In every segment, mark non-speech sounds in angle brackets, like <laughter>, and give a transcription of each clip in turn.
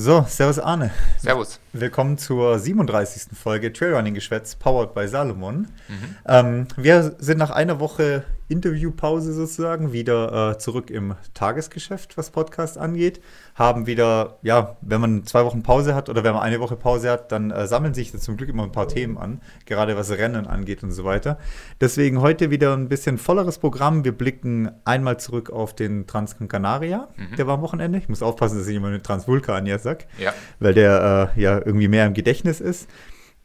So, Servus Arne. Servus. Willkommen zur 37. Folge Trailrunning Geschwätz, powered by Salomon. Mhm. Ähm, wir sind nach einer Woche Interviewpause sozusagen wieder äh, zurück im Tagesgeschäft, was Podcast angeht. Haben wieder, ja, wenn man zwei Wochen Pause hat oder wenn man eine Woche Pause hat, dann äh, sammeln sich da zum Glück immer ein paar Themen an, gerade was Rennen angeht und so weiter. Deswegen heute wieder ein bisschen volleres Programm. Wir blicken einmal zurück auf den Transcan Canaria, mhm. der war am Wochenende. Ich muss aufpassen, dass ich immer eine Transvulkanier sage, ja. weil der äh, ja irgendwie mehr im Gedächtnis ist.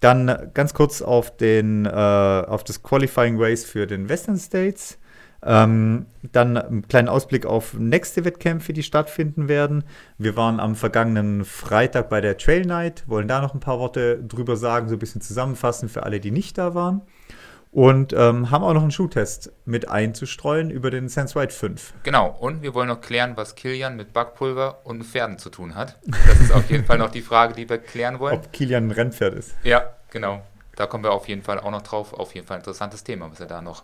Dann ganz kurz auf, den, äh, auf das Qualifying Race für den Western States. Ähm, dann einen kleinen Ausblick auf nächste Wettkämpfe, die stattfinden werden. Wir waren am vergangenen Freitag bei der Trail Night, wollen da noch ein paar Worte drüber sagen, so ein bisschen zusammenfassen für alle, die nicht da waren. Und ähm, haben auch noch einen Schuhtest mit einzustreuen über den Sense White 5. Genau, und wir wollen noch klären, was Kilian mit Backpulver und Pferden zu tun hat. Das ist auf jeden Fall noch die Frage, die wir klären wollen. Ob Kilian ein Rennpferd ist. Ja, genau. Da kommen wir auf jeden Fall auch noch drauf. Auf jeden Fall ein interessantes Thema, was wir da noch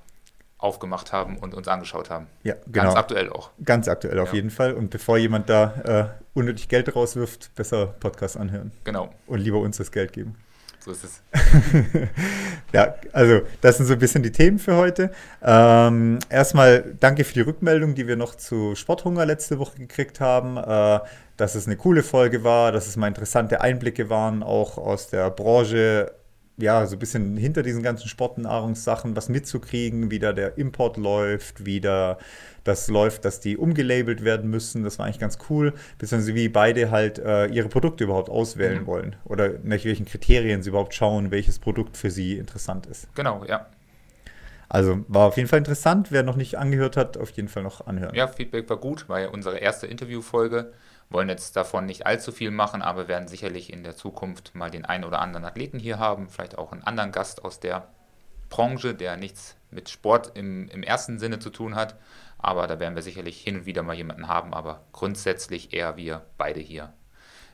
aufgemacht haben und uns angeschaut haben. Ja, genau. Ganz aktuell auch. Ganz aktuell auf ja. jeden Fall. Und bevor jemand da äh, unnötig Geld rauswirft, besser Podcast anhören. Genau. Und lieber uns das Geld geben. So ist es. <laughs> ja, also das sind so ein bisschen die Themen für heute. Ähm, erstmal danke für die Rückmeldung, die wir noch zu Sporthunger letzte Woche gekriegt haben. Äh, dass es eine coole Folge war, dass es mal interessante Einblicke waren, auch aus der Branche ja, so ein bisschen hinter diesen ganzen Sportnahrungssachen was mitzukriegen, wie da der Import läuft, wie da das läuft, dass die umgelabelt werden müssen. Das war eigentlich ganz cool, beziehungsweise wie beide halt äh, ihre Produkte überhaupt auswählen mhm. wollen oder nach welchen Kriterien sie überhaupt schauen, welches Produkt für sie interessant ist. Genau, ja. Also war auf jeden Fall interessant. Wer noch nicht angehört hat, auf jeden Fall noch anhören. Ja, Feedback war gut, war ja unsere erste Interviewfolge wollen jetzt davon nicht allzu viel machen, aber werden sicherlich in der Zukunft mal den einen oder anderen Athleten hier haben, vielleicht auch einen anderen Gast aus der Branche, der nichts mit Sport im, im ersten Sinne zu tun hat. Aber da werden wir sicherlich hin und wieder mal jemanden haben, aber grundsätzlich eher wir beide hier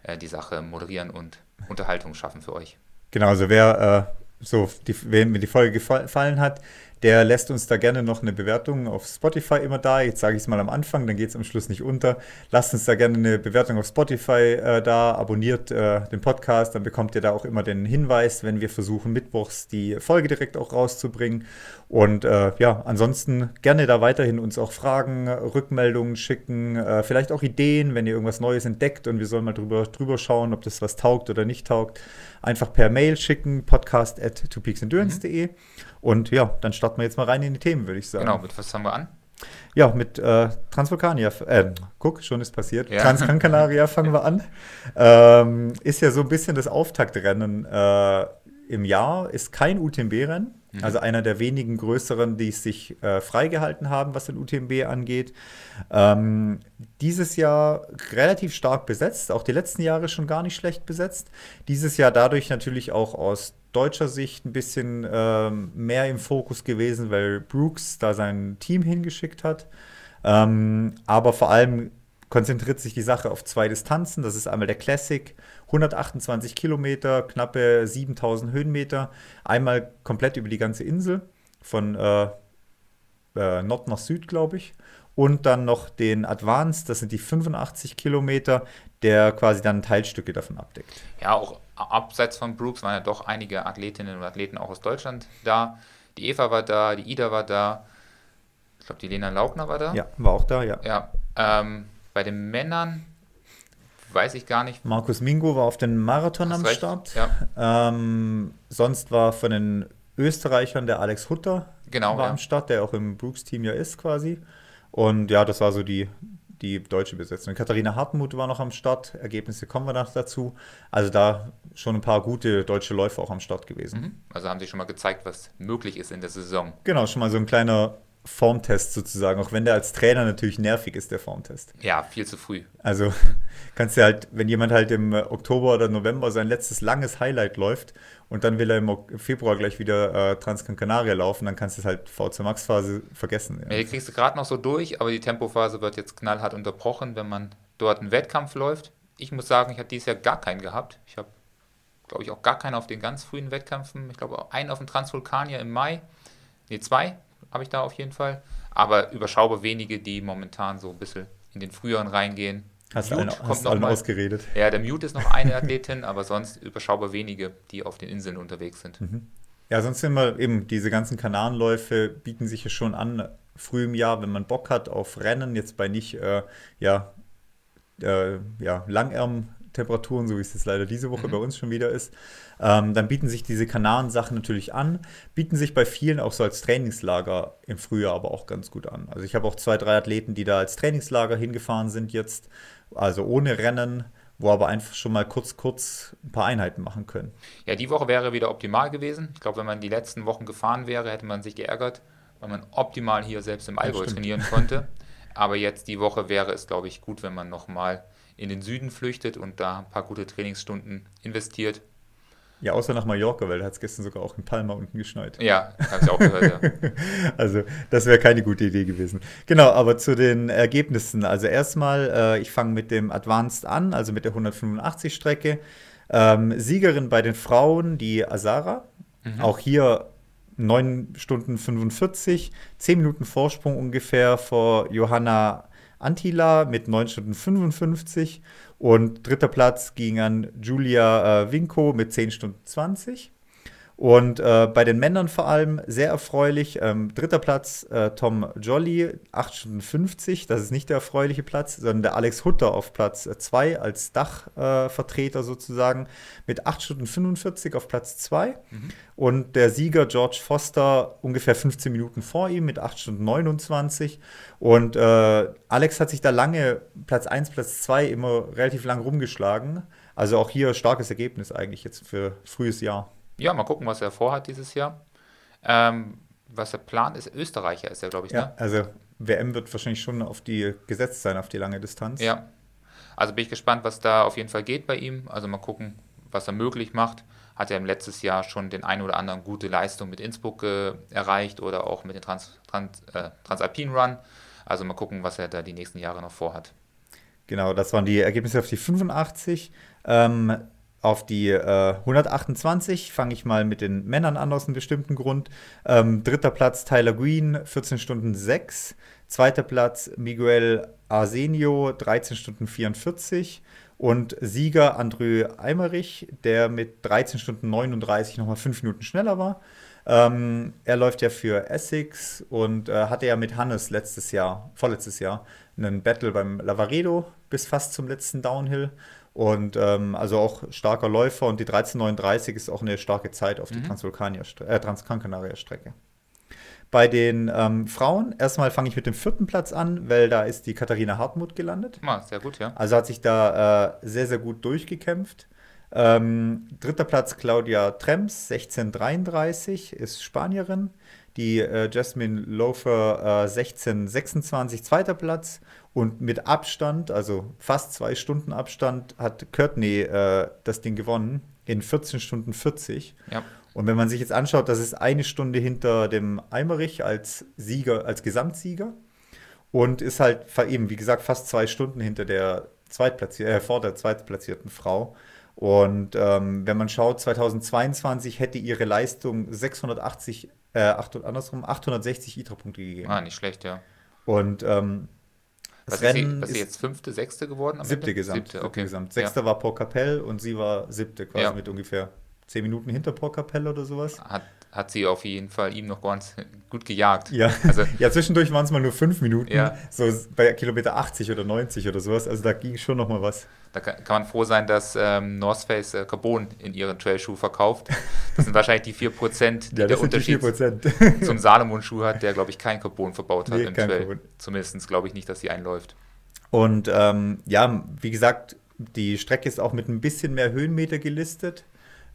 äh, die Sache moderieren und Unterhaltung schaffen für euch. Genau, also wer äh, so, die, wem mir die Folge gefallen hat, der lässt uns da gerne noch eine Bewertung auf Spotify immer da. Jetzt sage ich es mal am Anfang, dann geht es am Schluss nicht unter. Lasst uns da gerne eine Bewertung auf Spotify äh, da, abonniert äh, den Podcast, dann bekommt ihr da auch immer den Hinweis, wenn wir versuchen, mittwochs die Folge direkt auch rauszubringen. Und äh, ja, ansonsten gerne da weiterhin uns auch Fragen, Rückmeldungen schicken, äh, vielleicht auch Ideen, wenn ihr irgendwas Neues entdeckt und wir sollen mal drüber, drüber schauen, ob das was taugt oder nicht taugt. Einfach per Mail schicken, podcast at twopeaksendurance.de. Mhm. Und ja, dann starten wir jetzt mal rein in die Themen, würde ich sagen. Genau, mit was haben wir an? Ja, mit äh, Transvulkania, äh, guck, schon ist passiert. Ja. Transcancanaria <laughs> fangen wir an. Ähm, ist ja so ein bisschen das Auftaktrennen äh, im Jahr, ist kein UTMB-Rennen. Mhm. Also einer der wenigen größeren, die es sich äh, freigehalten haben, was den UTMB angeht. Ähm, dieses Jahr relativ stark besetzt, auch die letzten Jahre schon gar nicht schlecht besetzt. Dieses Jahr dadurch natürlich auch aus deutscher Sicht ein bisschen ähm, mehr im Fokus gewesen, weil Brooks da sein Team hingeschickt hat. Ähm, aber vor allem konzentriert sich die Sache auf zwei Distanzen. Das ist einmal der Classic, 128 Kilometer, knappe 7000 Höhenmeter, einmal komplett über die ganze Insel, von äh, äh, Nord nach Süd, glaube ich. Und dann noch den Advanced, das sind die 85 Kilometer, der quasi dann Teilstücke davon abdeckt. Ja, auch abseits von Brooks waren ja doch einige Athletinnen und Athleten auch aus Deutschland da. Die Eva war da, die Ida war da. Ich glaube, die Lena Laugner war da. Ja, war auch da, ja. Ja, ähm, bei den Männern weiß ich gar nicht. Markus Mingo war auf den Marathon am recht. Start. Ja. Ähm, sonst war von den Österreichern der Alex Hutter genau, war ja. am Start, der auch im Brooks-Team ja ist quasi. Und ja, das war so die, die deutsche Besetzung. Katharina Hartmut war noch am Start, Ergebnisse kommen wir noch dazu. Also da schon ein paar gute deutsche Läufer auch am Start gewesen. Mhm. Also haben sie schon mal gezeigt, was möglich ist in der Saison. Genau, schon mal so ein kleiner Formtest sozusagen, auch wenn der als Trainer natürlich nervig ist, der Formtest. Ja, viel zu früh. Also <laughs> kannst du halt, wenn jemand halt im Oktober oder November sein letztes langes Highlight läuft und dann will er im Februar gleich wieder äh, Transcan Canaria laufen, dann kannst du es halt VC Max Phase vergessen. Ja, die kriegst du gerade noch so durch, aber die Tempophase wird jetzt knallhart unterbrochen, wenn man dort einen Wettkampf läuft. Ich muss sagen, ich habe dieses Jahr gar keinen gehabt. Ich habe, glaube ich, auch gar keinen auf den ganz frühen Wettkämpfen. Ich glaube, einen auf dem Transvulkanier im Mai. Ne, zwei habe ich da auf jeden Fall. Aber überschaubar wenige, die momentan so ein bisschen in den früheren reingehen. Hast allen, kommt allen mal. ausgeredet. Ja, der Mute ist noch eine Athletin, aber sonst überschaubar wenige, die auf den Inseln unterwegs sind. Ja, sonst sind wir eben, diese ganzen Kanarenläufe bieten sich ja schon an, früh im Jahr, wenn man Bock hat auf Rennen, jetzt bei nicht, äh, ja, äh, ja, Langärm-Temperaturen, so wie es jetzt leider diese Woche Mhm. bei uns schon wieder ist, ähm, dann bieten sich diese Kanarensachen natürlich an, bieten sich bei vielen auch so als Trainingslager im Frühjahr aber auch ganz gut an. Also ich habe auch zwei, drei Athleten, die da als Trainingslager hingefahren sind jetzt, also ohne Rennen, wo aber einfach schon mal kurz, kurz ein paar Einheiten machen können. Ja, die Woche wäre wieder optimal gewesen. Ich glaube, wenn man die letzten Wochen gefahren wäre, hätte man sich geärgert, weil man optimal hier selbst im Allgäu trainieren konnte. Aber jetzt die Woche wäre es, glaube ich, gut, wenn man nochmal in den Süden flüchtet und da ein paar gute Trainingsstunden investiert. Ja, außer nach Mallorca, weil da hat es gestern sogar auch in Palma unten geschneit. Ja, habe ich auch gehört, ja. <laughs> Also, das wäre keine gute Idee gewesen. Genau, aber zu den Ergebnissen. Also, erstmal, äh, ich fange mit dem Advanced an, also mit der 185-Strecke. Ähm, Siegerin bei den Frauen, die Azara. Auch hier 9 Stunden 45, 10 Minuten Vorsprung ungefähr vor Johanna Antila mit 9 Stunden 55. Und dritter Platz ging an Julia äh, Winko mit 10 Stunden 20. Und äh, bei den Männern vor allem sehr erfreulich. Ähm, dritter Platz äh, Tom Jolly, 8 Stunden 50. Das ist nicht der erfreuliche Platz, sondern der Alex Hutter auf Platz 2 als Dachvertreter äh, sozusagen mit 8 Stunden 45 auf Platz 2. Und der Sieger George Foster ungefähr 15 Minuten vor ihm mit 8 Stunden 29. Und äh, Alex hat sich da lange Platz 1, Platz 2 immer relativ lang rumgeschlagen. Also auch hier starkes Ergebnis eigentlich jetzt für frühes Jahr. Ja, mal gucken, was er vorhat dieses Jahr. Ähm, was der Plan ist, Österreicher ist er, glaube ich, Ja, ne? also WM wird wahrscheinlich schon auf die gesetzt sein, auf die lange Distanz. Ja. Also bin ich gespannt, was da auf jeden Fall geht bei ihm. Also mal gucken, was er möglich macht. Hat er im letztes Jahr schon den ein oder anderen gute Leistung mit Innsbruck äh, erreicht oder auch mit dem Trans, Trans, äh, Transalpine Run. Also mal gucken, was er da die nächsten Jahre noch vorhat. Genau, das waren die Ergebnisse auf die 85. Ähm, auf die äh, 128 fange ich mal mit den Männern an aus einem bestimmten Grund. Ähm, dritter Platz Tyler Green, 14 Stunden 6. Zweiter Platz Miguel Arsenio, 13 Stunden 44. Und Sieger André Eimerich, der mit 13 Stunden 39 nochmal 5 Minuten schneller war. Ähm, er läuft ja für Essex und äh, hatte ja mit Hannes letztes Jahr, vorletztes Jahr, einen Battle beim Lavaredo bis fast zum letzten Downhill. Und ähm, also auch starker Läufer und die 1339 ist auch eine starke Zeit auf die Transvulkanier äh, Transgrankanaria-Strecke. Bei den ähm, Frauen, erstmal fange ich mit dem vierten Platz an, weil da ist die Katharina Hartmut gelandet. Ah, sehr gut, ja. Also hat sich da äh, sehr, sehr gut durchgekämpft. Ähm, dritter Platz Claudia Trems, 1633, ist Spanierin. Die äh, Jasmine Lofer äh, 1626, zweiter Platz. Und mit Abstand, also fast zwei Stunden Abstand, hat Courtney äh, das Ding gewonnen in 14 Stunden 40. Ja, Und wenn man sich jetzt anschaut, das ist eine Stunde hinter dem Eimerich als Sieger, als Gesamtsieger und ist halt eben, wie gesagt, fast zwei Stunden hinter der Zweitplatzier äh, vor der zweitplatzierten Frau. Und ähm, wenn man schaut, 2022 hätte ihre Leistung 680, äh, 800, andersrum, 860 ITRA-Punkte gegeben. ah, nicht schlecht, ja. Und ähm, Was ist, sie, Rennen was ist sie jetzt fünfte, sechste geworden? siebte Ende? Gesamt. Siebte, okay. Gesamt. Sechster war Paul Capell und sie war siebte, quasi Ja. mit ungefähr zehn Minuten hinter Paul Capell oder sowas. Ja. Hat, hat sie auf jeden Fall ihm noch ganz <laughs> gut gejagt. Ja, Also, <laughs> ja zwischendurch waren es mal nur fünf Minuten, Ja. so bei Kilometer 80 oder 90 oder sowas. Also da ging schon noch mal was. Da kann, kann man froh sein, dass ähm, North Face äh, Carbon in ihren Trailschuh verkauft. Das sind wahrscheinlich die 4%, <laughs> die Ja, der die Unterschied 4%. zum Salomon-Schuh hat, der, glaube ich, kein Carbon verbaut hat Nee, im Trail. Carbon. Zumindest glaube ich nicht, dass sie einläuft. Und ähm, ja, wie gesagt, die Strecke ist auch mit ein bisschen mehr Höhenmeter gelistet,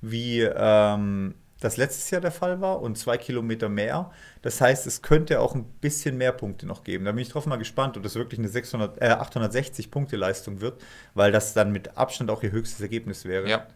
wie ähm, das letztes Jahr der Fall war und zwei Kilometer mehr. Das heißt, es könnte auch ein bisschen mehr Punkte noch geben. Da bin ich drauf mal gespannt, ob das wirklich eine 600, äh, 860 Punkte Leistung wird, weil das dann mit Abstand auch ihr höchstes Ergebnis wäre. Ja.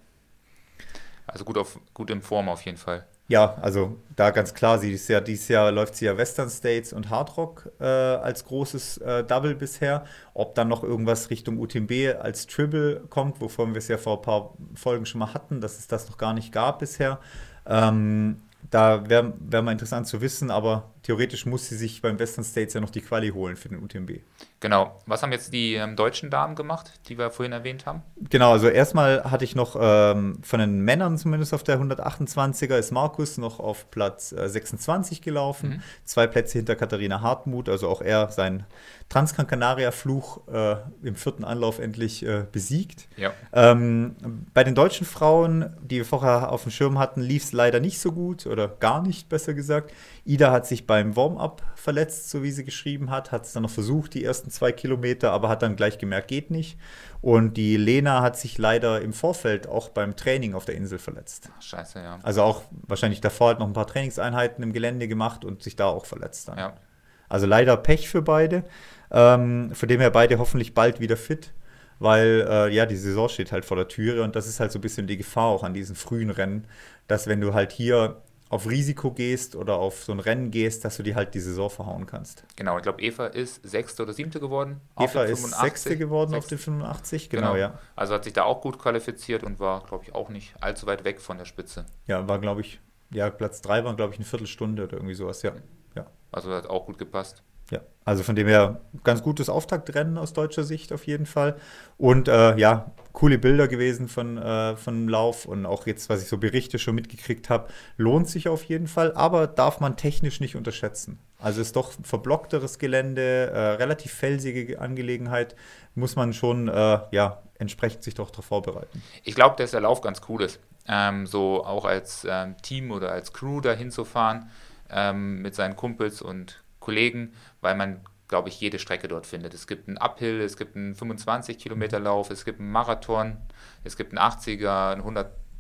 Also gut, auf, gut in Form auf jeden Fall. Ja, also da ganz klar, sie ist ja, dieses Jahr läuft sie ja Western States und Hard Rock äh, als großes äh, Double bisher. Ob dann noch irgendwas Richtung UTMB als Triple kommt, wovon wir es ja vor ein paar Folgen schon mal hatten, dass es das noch gar nicht gab bisher. Ähm, da wäre wär mal interessant zu wissen, aber theoretisch muss sie sich beim Western States ja noch die Quali holen für den UTMB. Genau. Was haben jetzt die ähm, deutschen Damen gemacht, die wir vorhin erwähnt haben? Genau, also erstmal hatte ich noch ähm, von den Männern zumindest auf der 128er ist Markus noch auf Platz äh, 26 gelaufen. Mhm. Zwei Plätze hinter Katharina Hartmut, also auch er sein Transgran Canaria Fluch äh, im vierten Anlauf endlich äh, besiegt. Ja. Ähm, bei den deutschen Frauen, die wir vorher auf dem Schirm hatten, lief es leider nicht so gut oder gar nicht, besser gesagt. Ida hat sich beim Warm-up verletzt, so wie sie geschrieben hat, hat es dann noch versucht, die ersten zwei Kilometer, aber hat dann gleich gemerkt, geht nicht. Und die Lena hat sich leider im Vorfeld auch beim Training auf der Insel verletzt. Ach, scheiße, ja. Also auch wahrscheinlich davor hat noch ein paar Trainingseinheiten im Gelände gemacht und sich da auch verletzt dann. Ja. Also leider Pech für beide. Ähm, von dem her beide hoffentlich bald wieder fit, weil äh, ja, die Saison steht halt vor der Türe und das ist halt so ein bisschen die Gefahr auch an diesen frühen Rennen, dass wenn du halt hier auf Risiko gehst oder auf so ein Rennen gehst, dass du dir halt die Saison verhauen kannst. Genau, ich glaube, Eva ist Sechste oder Siebte geworden. Eva ist Sechste geworden Sechste. auf den 85, genau, genau, ja. Also hat sich da auch gut qualifiziert und war, glaube ich, auch nicht allzu weit weg von der Spitze. Ja, war, glaube ich, ja, Platz 3 war, glaube ich, eine Viertelstunde oder irgendwie sowas, ja. ja. Also hat auch gut gepasst. Ja, also von dem her ganz gutes Auftaktrennen aus deutscher Sicht auf jeden Fall. Und äh, ja, coole Bilder gewesen von, äh, von Lauf und auch jetzt, was ich so Berichte schon mitgekriegt habe, lohnt sich auf jeden Fall, aber darf man technisch nicht unterschätzen. Also ist doch verblockteres Gelände, äh, relativ felsige Angelegenheit, muss man schon äh, ja, entsprechend sich doch darauf vorbereiten. Ich glaube, dass der Lauf ganz cool ist. Ähm, so auch als ähm, Team oder als Crew dahin zu fahren ähm, mit seinen Kumpels und Kollegen, weil man, glaube ich, jede Strecke dort findet. Es gibt einen Uphill, es gibt einen 25 Kilometer Lauf, es gibt einen Marathon, es gibt einen 80er, einen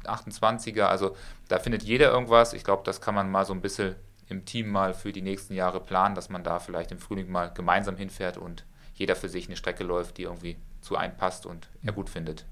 128er. Also da findet jeder irgendwas. Ich glaube, das kann man mal so ein bisschen im Team mal für die nächsten Jahre planen, dass man da vielleicht im Frühling mal gemeinsam hinfährt und jeder für sich eine Strecke läuft, die irgendwie zu einem passt und er gut findet.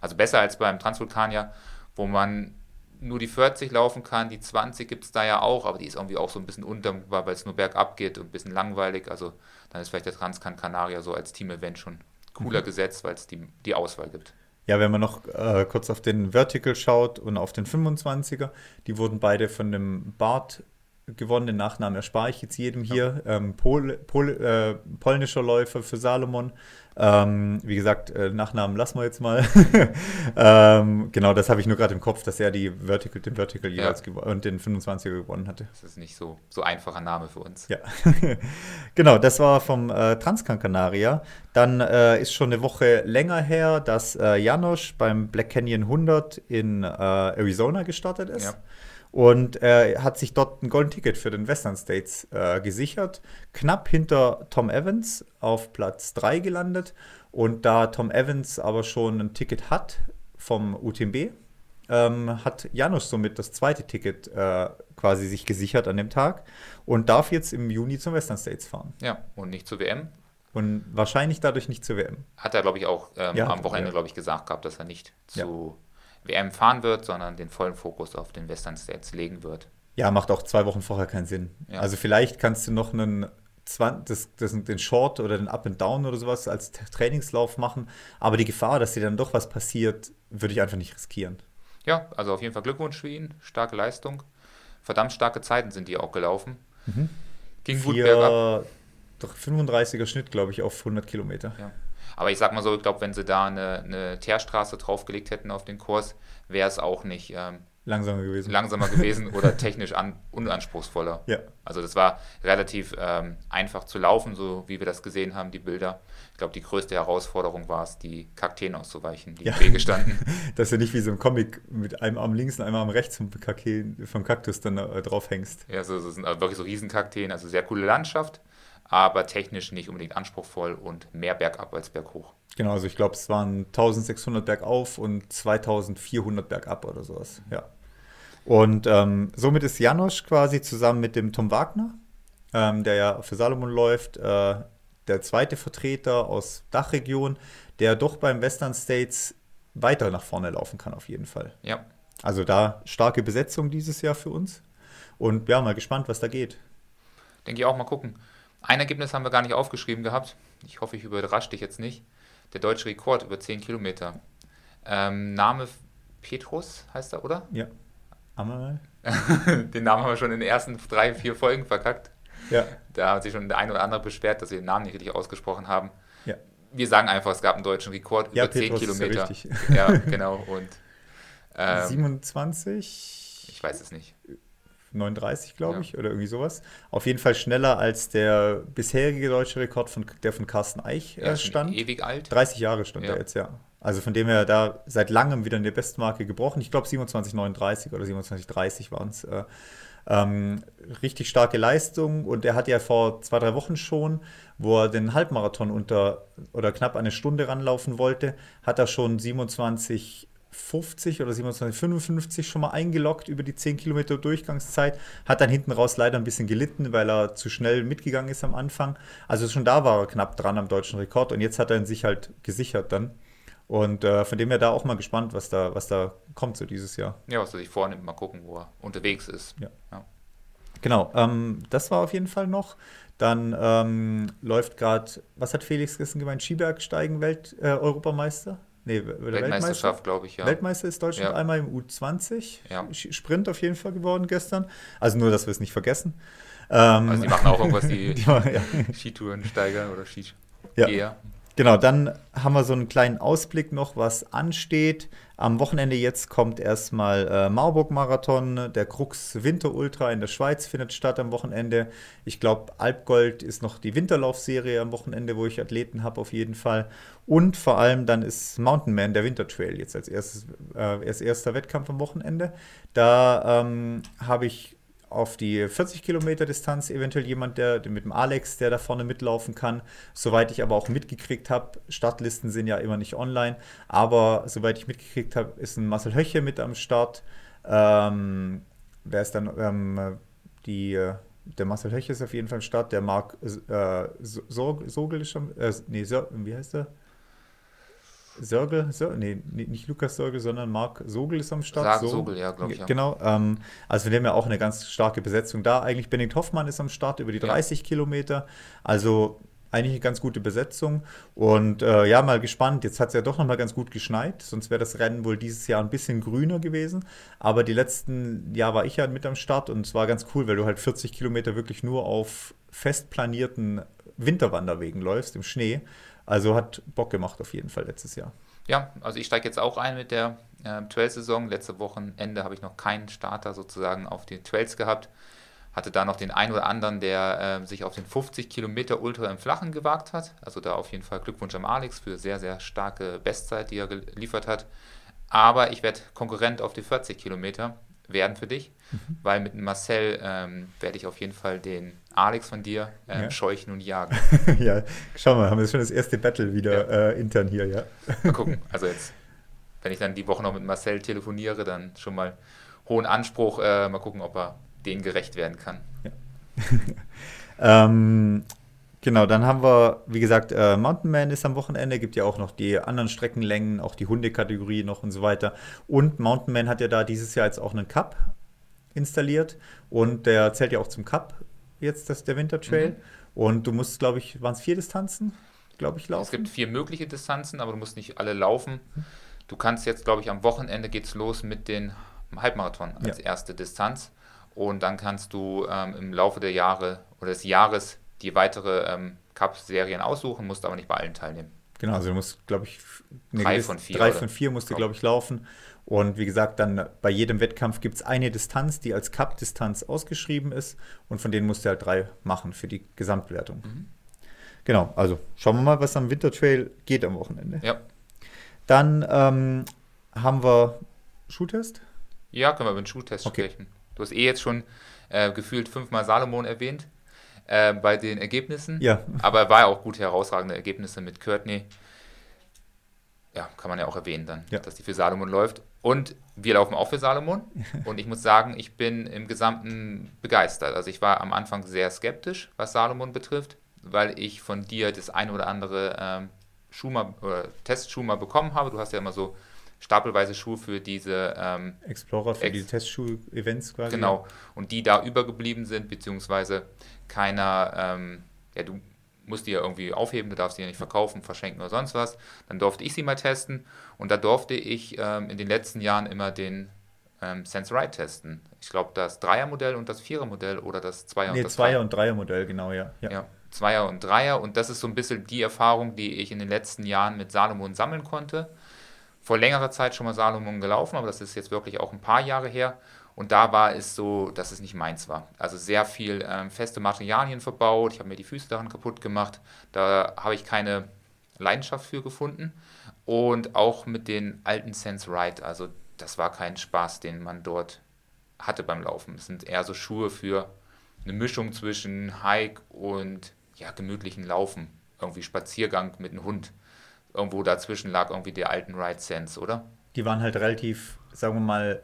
Also besser als beim Transvulkanier, wo man nur die 40 laufen kann. Die 20 gibt es da ja auch, aber die ist irgendwie auch so ein bisschen undankbar, weil es nur bergab geht und ein bisschen langweilig. Also dann ist vielleicht der Transcan Canaria so als Team-Event schon cooler mhm. gesetzt, weil es die, die Auswahl gibt. Ja, wenn man noch äh, kurz auf den Vertical schaut und auf den 25er, die wurden beide von dem Bart gewonnen. Den Nachnamen erspare ich jetzt jedem hier. Ja. Ähm, Pol, Pol, äh, polnischer Läufer für Salomon. Ähm, wie gesagt, äh, Nachnamen lassen wir jetzt mal. <laughs> ähm, genau, das habe ich nur gerade im Kopf, dass er die Vertical, den Vertical jeweils ja. und den 25er gewonnen hatte. Das ist nicht so, so einfacher Name für uns. Ja, <laughs> genau, das war vom äh, Canaria. Dann äh, ist schon eine Woche länger her, dass äh, Janosch beim Black Canyon 100 in äh, Arizona gestartet ist. Ja. Und er hat sich dort ein Golden Ticket für den Western States äh, gesichert. Knapp hinter Tom Evans auf Platz 3 gelandet. Und da Tom Evans aber schon ein Ticket hat vom UTMB, ähm, hat Janusz somit das zweite Ticket äh, quasi sich gesichert an dem Tag und darf jetzt im Juni zum Western States fahren. Ja, und nicht zur WM. Und wahrscheinlich dadurch nicht zur WM. Hat er, glaube ich, auch ähm, ja, am Wochenende, ja. glaube ich, gesagt gehabt, dass er nicht zu WM fahren wird, sondern den vollen Fokus auf den Western States legen wird. Ja, macht auch zwei Wochen vorher keinen Sinn. Ja. Also vielleicht kannst du noch einen 20, das, das, den Short oder den Up and Down oder sowas als Trainingslauf machen, aber die Gefahr, dass dir dann doch was passiert, würde ich einfach nicht riskieren. Ja, also auf jeden Fall Glückwunsch für ihn, starke Leistung. Verdammt starke Zeiten sind die auch gelaufen. Mhm. Ging Vier, gut bergab. Doch 35er Schnitt, glaube ich, auf 100 Kilometer. Ja. Aber ich sag mal so, ich glaube, wenn sie da eine, eine Teerstraße draufgelegt hätten auf den Kurs, wäre es auch nicht ähm, langsamer gewesen. Langsamer gewesen oder <laughs> technisch an, unanspruchsvoller. Ja. Also das war relativ ähm, einfach zu laufen, so wie wir das gesehen haben, die Bilder. Ich glaube, die größte Herausforderung war es, die Kakteen auszuweichen, die ja. im Wege standen. <laughs> Dass du nicht wie so im Comic mit einem Arm links und einem Arm rechts vom, Kakteen, vom Kaktus dann äh, draufhängst. Ja, so, so sind wirklich so Riesenkakteen, also sehr coole Landschaft aber technisch nicht unbedingt anspruchsvoll und mehr bergab als berghoch. Genau, also ich glaube, es waren 1600 bergauf und 2400 bergab oder sowas, ja. Und ähm, somit ist Janosch quasi zusammen mit dem Tom Wagner, ähm, der ja für Salomon läuft, äh, der zweite Vertreter aus Dachregion, der doch beim Western States weiter nach vorne laufen kann, auf jeden Fall. Ja. Also da starke Besetzung dieses Jahr für uns. Und ja, mal gespannt, was da geht. Denke ich auch, mal gucken. Ein Ergebnis haben wir gar nicht aufgeschrieben gehabt. Ich hoffe, ich überrasche dich jetzt nicht. Der deutsche Rekord über 10 Kilometer. Ähm, Name Petrus heißt er, oder? Ja. Einmal. <laughs> Den Namen haben wir schon in den ersten drei, vier Folgen verkackt. Ja. Da hat sich schon der eine oder andere beschwert, dass wir den Namen nicht richtig ausgesprochen haben. Ja. Wir sagen einfach, es gab einen deutschen Rekord über ja, 10 Kilometer. Ist ja, ja, genau. Und, <laughs> ähm, 27? Ich weiß es nicht. 39, glaube ich, oder irgendwie sowas. Auf jeden Fall schneller als der bisherige deutsche Rekord, von, der von Carsten Eich ja, stand. Ewig alt. 30 Jahre stand er jetzt, ja. Also von dem her da seit langem wieder eine Bestmarke gebrochen. Ich glaube 27,39 oder 27,30 waren es. Äh, ähm, richtig starke Leistung und er hat ja vor zwei, drei Wochen schon, wo er den Halbmarathon unter oder knapp eine Stunde ranlaufen wollte, hat er schon 27 50 oder 27, schon mal eingeloggt über die 10 Kilometer Durchgangszeit. Hat dann hinten raus leider ein bisschen gelitten, weil er zu schnell mitgegangen ist am Anfang. Also schon da war er knapp dran am deutschen Rekord und jetzt hat er ihn sich halt gesichert dann. Und äh, von dem her da auch mal gespannt, was da, was da kommt so dieses Jahr. Ja, was er sich vornimmt, mal gucken, wo er unterwegs ist. Ja. ja. Genau, ähm, das war auf jeden Fall noch. Dann ähm, läuft gerade, was hat Felix gestern gemeint? Skibergsteigen Welt äh, Europameister? Nee, Weltmeisterschaft, glaube ich, ja. Weltmeister ist Deutschland ja. einmal im U20. Ja. Sprint auf jeden Fall geworden gestern. Also nur, dass wir es nicht vergessen. Ähm, also die machen auch irgendwas, die, <laughs> die ja. Skitouren steigern oder Skigeher. Ja. Genau, dann haben wir so einen kleinen Ausblick noch, was ansteht. Am Wochenende jetzt kommt erstmal äh, Marburg-Marathon, der Krux Winter Ultra in der Schweiz findet statt am Wochenende. Ich glaube, Alpgold ist noch die Winterlaufserie am Wochenende, wo ich Athleten habe auf jeden Fall. Und vor allem dann ist Mountain Man, der Wintertrail, jetzt als, erstes, äh, als erster Wettkampf am Wochenende. Da ähm, habe ich auf die 40 Kilometer Distanz eventuell jemand, der mit dem Alex, der da vorne mitlaufen kann. Soweit ich aber auch mitgekriegt habe, Startlisten sind ja immer nicht online, aber soweit ich mitgekriegt habe, ist ein Marcel Höche mit am Start. Ähm, wer ist dann ähm, die der Marcel Höche ist auf jeden Fall am Start, der Marc äh, Sogel ist schon, äh, nee, wie heißt der? Sörgel, Sör, nee, nicht Lukas Sörgel, sondern Marc Sogel ist am Start. Sag, Sogel, ja, glaube ich. Ja. Genau, ähm, also wir haben ja auch eine ganz starke Besetzung da. Eigentlich Benedikt Hoffmann ist am Start über die 30 ja. Kilometer. Also eigentlich eine ganz gute Besetzung. Und äh, ja, mal gespannt. Jetzt hat es ja doch nochmal ganz gut geschneit. Sonst wäre das Rennen wohl dieses Jahr ein bisschen grüner gewesen. Aber die letzten Jahr war ich ja mit am Start und es war ganz cool, weil du halt 40 Kilometer wirklich nur auf fest planierten Winterwanderwegen läufst im Schnee. Also hat Bock gemacht auf jeden Fall letztes Jahr. Ja, also ich steige jetzt auch ein mit der äh, Trail-Saison. Letzte Wochenende habe ich noch keinen Starter sozusagen auf den Trails gehabt. Hatte da noch den einen oder anderen, der äh, sich auf den 50 Kilometer Ultra im Flachen gewagt hat. Also da auf jeden Fall Glückwunsch am Alex für sehr, sehr starke Bestzeit, die er geliefert hat. Aber ich werde Konkurrent auf die 40 Kilometer werden für dich, mhm. weil mit Marcel ähm, werde ich auf jeden Fall den Alex von dir ähm, ja. scheuchen und jagen. <laughs> ja, schau mal, haben wir schon das erste Battle wieder ja. äh, intern hier, ja. Mal gucken, also jetzt, wenn ich dann die Woche noch mit Marcel telefoniere, dann schon mal hohen Anspruch, äh, mal gucken, ob er denen gerecht werden kann. Ja. <laughs> ähm, Genau, dann haben wir, wie gesagt, äh, Mountain Man ist am Wochenende, gibt ja auch noch die anderen Streckenlängen, auch die Hundekategorie noch und so weiter. Und Mountain Man hat ja da dieses Jahr jetzt auch einen Cup installiert und der zählt ja auch zum Cup jetzt, das der Wintertrail. Mhm. Und du musst, glaube ich, waren es vier Distanzen, glaube ich, laufen? Es gibt vier mögliche Distanzen, aber du musst nicht alle laufen. Du kannst jetzt, glaube ich, am Wochenende geht's los mit den Halbmarathon als ja. erste Distanz. Und dann kannst du ähm, im Laufe der Jahre oder des Jahres die weitere ähm, Cup-Serien aussuchen, musst aber nicht bei allen teilnehmen. Genau, also du musst, glaube ich, drei von vier. Drei von vier musst du, glaube ich, laufen. Und wie gesagt, dann bei jedem Wettkampf gibt es eine Distanz, die als Cup-Distanz ausgeschrieben ist. Und von denen musst du halt drei machen für die Gesamtwertung. Mhm. Genau, also schauen wir mal, was am Wintertrail geht am Wochenende. Ja. Dann ähm, haben wir Schuhtest. Ja, können wir über den Schuhtest okay. sprechen. Du hast eh jetzt schon äh, gefühlt fünfmal Salomon erwähnt äh, bei den Ergebnissen. Ja. Aber war ja auch gute, herausragende Ergebnisse mit Courtney. Ja, kann man ja auch erwähnen dann, ja. dass die für Salomon läuft. Und wir laufen auch für Salomon. <laughs> Und ich muss sagen, ich bin im Gesamten begeistert. Also ich war am Anfang sehr skeptisch, was Salomon betrifft, weil ich von dir das ein oder andere ähm, Schuh mal, oder Testschuh mal bekommen habe. Du hast ja immer so stapelweise Schuhe für diese ähm, Explorer, für Ex die Testschuh-Events quasi. Genau. Und die da übergeblieben sind, beziehungsweise keiner, ähm, ja, du musst die ja irgendwie aufheben, du darfst die ja nicht verkaufen, verschenken oder sonst was. Dann durfte ich sie mal testen und da durfte ich ähm, in den letzten Jahren immer den ähm, Sense Ride testen. Ich glaube, das Dreier-Modell und das Vierer-Modell oder das Zweier- nee, und das Zweier- und Dreier-Modell, genau, ja. ja. ja. Zweier und Dreier. Und das ist so ein bisschen die Erfahrung, die ich in den letzten Jahren mit Salomon sammeln konnte. Vor längerer Zeit schon mal Salomon gelaufen, aber das ist jetzt wirklich auch ein paar Jahre her. Und da war es so, dass es nicht meins war. Also sehr viel ähm, feste Materialien verbaut. Ich habe mir die Füße daran kaputt gemacht. Da habe ich keine Leidenschaft für gefunden. Und auch mit den alten Sense Ride. Also das war kein Spaß, den man dort hatte beim Laufen. Es sind eher so Schuhe für eine Mischung zwischen Hike und ja, gemütlichen Laufen. Irgendwie Spaziergang mit einem Hund. Irgendwo dazwischen lag irgendwie der alten Ride Sense, oder? Die waren halt relativ, sagen wir mal,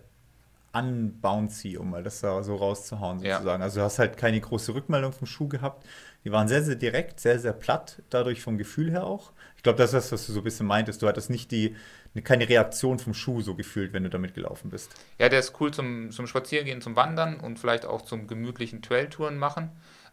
unbouncy, um mal das da so rauszuhauen sozusagen. Ja. Also du hast halt keine große Rückmeldung vom Schuh gehabt. Die waren sehr, sehr direkt, sehr, sehr platt, dadurch vom Gefühl her auch. Ich glaube, das ist das, was du so ein bisschen meintest. Du hattest nicht die, keine Reaktion vom Schuh so gefühlt, wenn du damit gelaufen bist. Ja, der ist cool zum, zum Spazierengehen, zum Wandern und vielleicht auch zum gemütlichen Trailtouren machen.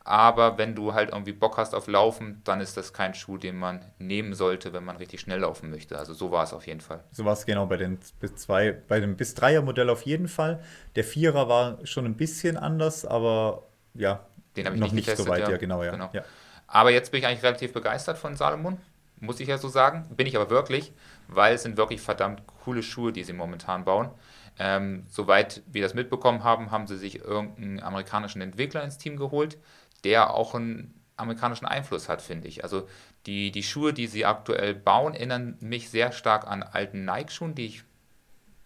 Aber wenn du halt irgendwie Bock hast auf Laufen, dann ist das kein Schuh, den man nehmen sollte, wenn man richtig schnell laufen möchte. Also so war es auf jeden Fall. So war es genau bei den bis zwei, bei dem bis Dreier Modell auf jeden Fall. Der Vierer war schon ein bisschen anders, aber ja, den habe ich noch nicht, getestet, so weit, ja. ja, genau, ja. genau. ja. Aber jetzt bin ich eigentlich relativ begeistert von Salomon, muss ich ja so sagen. Bin ich aber wirklich, weil es sind wirklich verdammt coole Schuhe, die sie momentan bauen. Ähm, soweit wir das mitbekommen haben, haben sie sich irgendeinen amerikanischen Entwickler ins Team geholt, der auch einen amerikanischen Einfluss hat, finde ich. Also die, die Schuhe, die sie aktuell bauen, erinnern mich sehr stark an alten Nike-Schuhen, die ich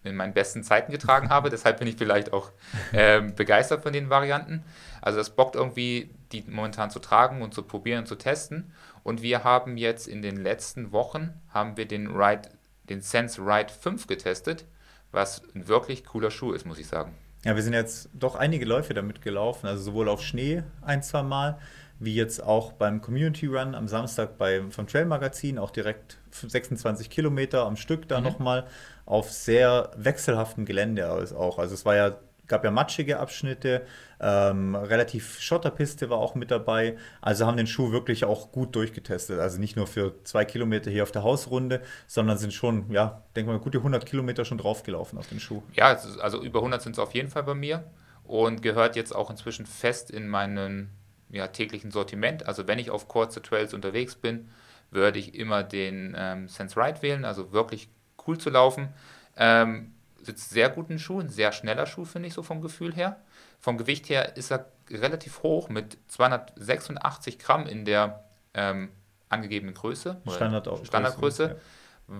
in meinen besten Zeiten getragen habe. <laughs> Deshalb bin ich vielleicht auch ähm, begeistert von den Varianten. Also es bockt irgendwie, die momentan zu tragen und zu probieren und zu testen. Und wir haben jetzt in den letzten Wochen haben wir den Ride, den Sense Ride 5 getestet, was ein wirklich cooler Schuh ist, muss ich sagen. Ja, wir sind jetzt doch einige Läufe damit gelaufen, also sowohl auf Schnee ein, zwei Mal, wie jetzt auch beim Community Run am Samstag beim, vom Trail Magazin, auch direkt 26 Kilometer am Stück da mhm. nochmal auf sehr wechselhaftem Gelände auch. Also es war ja gab ja matschige Abschnitte, ähm, relativ Schotterpiste war auch mit dabei. Also haben den Schuh wirklich auch gut durchgetestet. Also nicht nur für zwei Kilometer hier auf der Hausrunde, sondern sind schon, ja, denke mal, gute 100 Kilometer schon draufgelaufen auf den Schuh. Ja, also über 100 sind es auf jeden Fall bei mir und gehört jetzt auch inzwischen fest in meinem ja, täglichen Sortiment. Also wenn ich auf kurze Trails unterwegs bin, würde ich immer den ähm, Sense Ride wählen, also wirklich cool zu laufen. Ähm, sitzt sehr gut in Schuh, ein sehr schneller Schuh, finde ich so vom Gefühl her. Vom Gewicht her ist er relativ hoch mit 286 Gramm in der ähm, angegebenen Größe. Standard Standardgröße. Ja.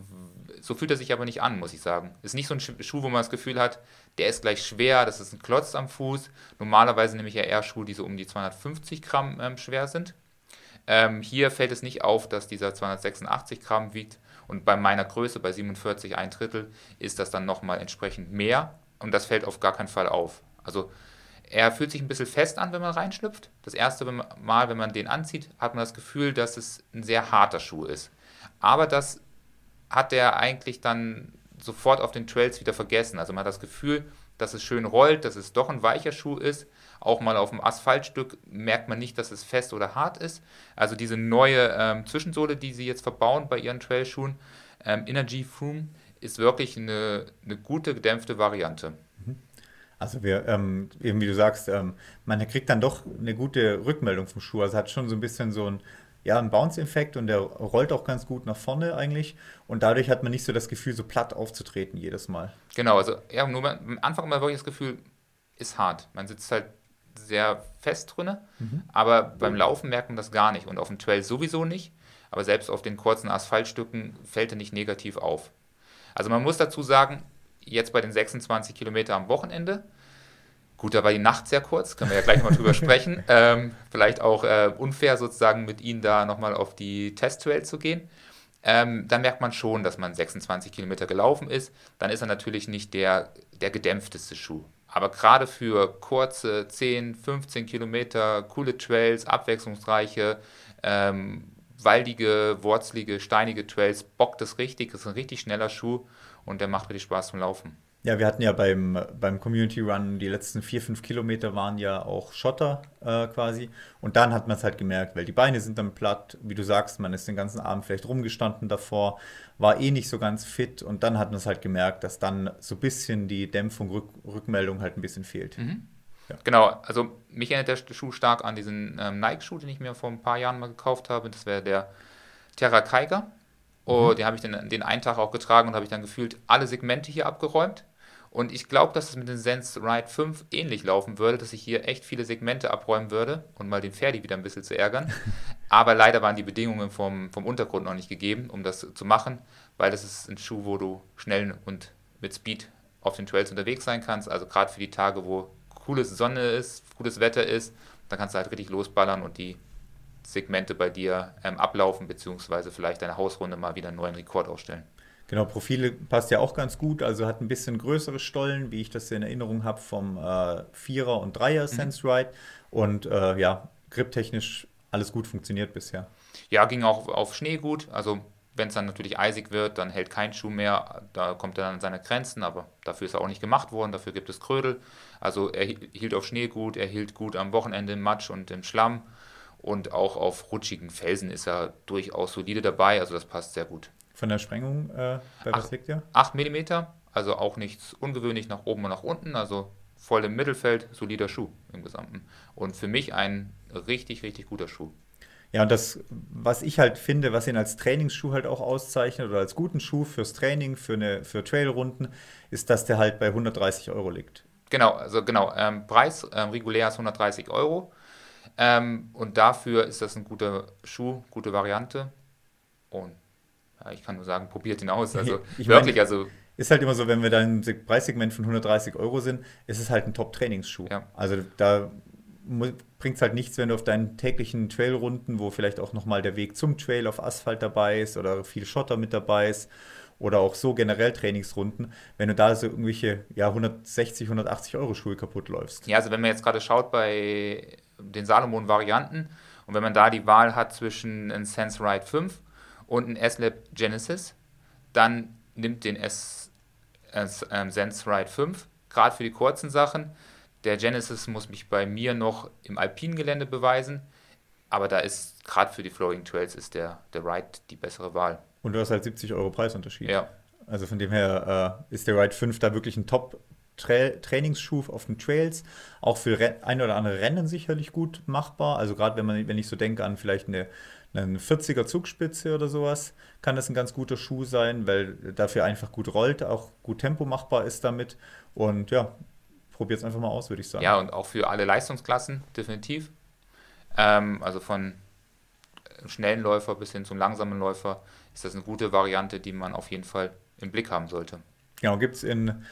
So fühlt er sich aber nicht an, muss ich sagen. Ist nicht so ein Schuh, wo man das Gefühl hat, der ist gleich schwer, das ist ein Klotz am Fuß. Normalerweise nehme ich ja eher Schuhe, die so um die 250 Gramm ähm, schwer sind. Ähm, hier fällt es nicht auf, dass dieser 286 Gramm wiegt. Und bei meiner Größe, bei 47 ein Drittel, ist das dann nochmal entsprechend mehr. Und das fällt auf gar keinen Fall auf. Also er fühlt sich ein bisschen fest an, wenn man reinschlüpft. Das erste Mal, wenn man den anzieht, hat man das Gefühl, dass es ein sehr harter Schuh ist. Aber das hat er eigentlich dann sofort auf den Trails wieder vergessen. Also man hat das Gefühl, dass es schön rollt, dass es doch ein weicher Schuh ist. Auch mal auf dem Asphaltstück merkt man nicht, dass es fest oder hart ist. Also diese neue ähm, Zwischensohle, die sie jetzt verbauen bei ihren Trailschuhen, ähm, Energy Froome, ist wirklich eine, eine gute gedämpfte Variante. Mhm. Also wir, ähm, eben wie du sagst, ähm, man kriegt dann doch eine gute Rückmeldung vom Schuh. Also hat schon so ein bisschen so ein, ja, einen Bounce-Effekt und der rollt auch ganz gut nach vorne eigentlich. Und dadurch hat man nicht so das Gefühl, so platt aufzutreten jedes Mal. Genau, also ja, nur am Anfang immer wirklich das Gefühl, ist hart. Man sitzt halt sehr fest drin, mhm. aber beim Laufen merkt man das gar nicht und auf dem Trail sowieso nicht. Aber selbst auf den kurzen Asphaltstücken fällt er nicht negativ auf. Also man muss dazu sagen, jetzt bei den 26 Kilometer am Wochenende, Gut, da war die Nacht sehr kurz, können wir ja gleich mal drüber <laughs> sprechen. Ähm, vielleicht auch äh, unfair sozusagen mit Ihnen da nochmal auf die Testtrail zu gehen. Ähm, dann merkt man schon, dass man 26 Kilometer gelaufen ist. Dann ist er natürlich nicht der, der gedämpfteste Schuh. Aber gerade für kurze 10, 15 Kilometer, coole Trails, abwechslungsreiche, ähm, waldige, wurzelige, steinige Trails, bockt es richtig. Ist ein richtig schneller Schuh und der macht richtig Spaß zum Laufen. Ja, wir hatten ja beim, beim Community Run die letzten vier, fünf Kilometer waren ja auch Schotter äh, quasi. Und dann hat man es halt gemerkt, weil die Beine sind dann platt, wie du sagst, man ist den ganzen Abend vielleicht rumgestanden davor, war eh nicht so ganz fit und dann hat man es halt gemerkt, dass dann so ein bisschen die Dämpfung, Rück, Rückmeldung halt ein bisschen fehlt. Mhm. Ja. Genau, also mich erinnert der Schuh stark an diesen ähm, Nike-Schuh, den ich mir vor ein paar Jahren mal gekauft habe. Das wäre der Terra Kaiga. Oh, mhm. Den habe ich den, den einen Tag auch getragen und habe ich dann gefühlt alle Segmente hier abgeräumt. Und ich glaube, dass es mit dem Sense Ride 5 ähnlich laufen würde, dass ich hier echt viele Segmente abräumen würde und mal den Ferdi wieder ein bisschen zu ärgern. <laughs> Aber leider waren die Bedingungen vom, vom Untergrund noch nicht gegeben, um das zu machen, weil das ist ein Schuh, wo du schnell und mit Speed auf den Trails unterwegs sein kannst. Also gerade für die Tage, wo coole Sonne ist, cooles Wetter ist, dann kannst du halt richtig losballern und die Segmente bei dir ähm, ablaufen, beziehungsweise vielleicht deine Hausrunde mal wieder einen neuen Rekord aufstellen. Genau, Profile passt ja auch ganz gut. Also hat ein bisschen größere Stollen, wie ich das in Erinnerung habe, vom äh, Vierer- und Dreier mhm. Sense Ride. Und äh, ja, griptechnisch alles gut funktioniert bisher. Ja, ging auch auf Schnee gut. Also wenn es dann natürlich eisig wird, dann hält kein Schuh mehr. Da kommt er dann an seine Grenzen, aber dafür ist er auch nicht gemacht worden. Dafür gibt es Krödel. Also er hielt auf Schnee gut, er hielt gut am Wochenende im Matsch und im Schlamm. Und auch auf rutschigen Felsen ist er durchaus solide dabei. Also das passt sehr gut. Von der Sprengung, äh, bei was liegt der? 8 mm, also auch nichts ungewöhnlich nach oben und nach unten, also voll im Mittelfeld, solider Schuh im Gesamten. Und für mich ein richtig, richtig guter Schuh. Ja, und das, was ich halt finde, was ihn als Trainingsschuh halt auch auszeichnet oder als guten Schuh fürs Training, für, eine, für Trailrunden, ist, dass der halt bei 130 Euro liegt. Genau, also genau, ähm, Preis ähm, regulär ist 130 Euro. Ähm, und dafür ist das ein guter Schuh, gute Variante. Und ja, ich kann nur sagen, probiert ihn aus. <laughs> Also ich wirklich, meine, also. Ist halt immer so, wenn wir da im Preissegment von 130 Euro sind, ist es halt ein Top-Trainingsschuh. Ja. Also da bringt es halt nichts, wenn du auf deinen täglichen Trailrunden, wo vielleicht auch nochmal der Weg zum Trail auf Asphalt dabei ist oder viel Schotter mit dabei ist oder auch so generell Trainingsrunden, wenn du da so irgendwelche ja, 160, 180 Euro Schuhe kaputt läufst. Ja, also wenn man jetzt gerade schaut bei den Salomon-Varianten und wenn man da die Wahl hat zwischen einem Sense Ride 5 und ein S-Lab Genesis, dann nimmt den S, S ähm, Sense Ride 5, gerade für die kurzen Sachen. Der Genesis muss mich bei mir noch im alpinen Gelände beweisen, aber da ist gerade für die Flowing Trails ist der, der Ride die bessere Wahl. Und du hast halt 70 Euro Preisunterschied. Ja. Also von dem her äh, ist der Ride 5 da wirklich ein Top Tra Trainingsschuh auf den Trails. Auch für ein oder andere Rennen sicherlich gut machbar. Also gerade wenn man, wenn ich so denke an vielleicht eine eine 40er Zugspitze oder sowas, kann das ein ganz guter Schuh sein, weil dafür einfach gut rollt, auch gut Tempo machbar ist damit. Und ja, probiert es einfach mal aus, würde ich sagen. Ja, und auch für alle Leistungsklassen, definitiv. Ähm, also von schnellen Läufer bis hin zum langsamen Läufer ist das eine gute Variante, die man auf jeden Fall im Blick haben sollte. Ja, und gibt es in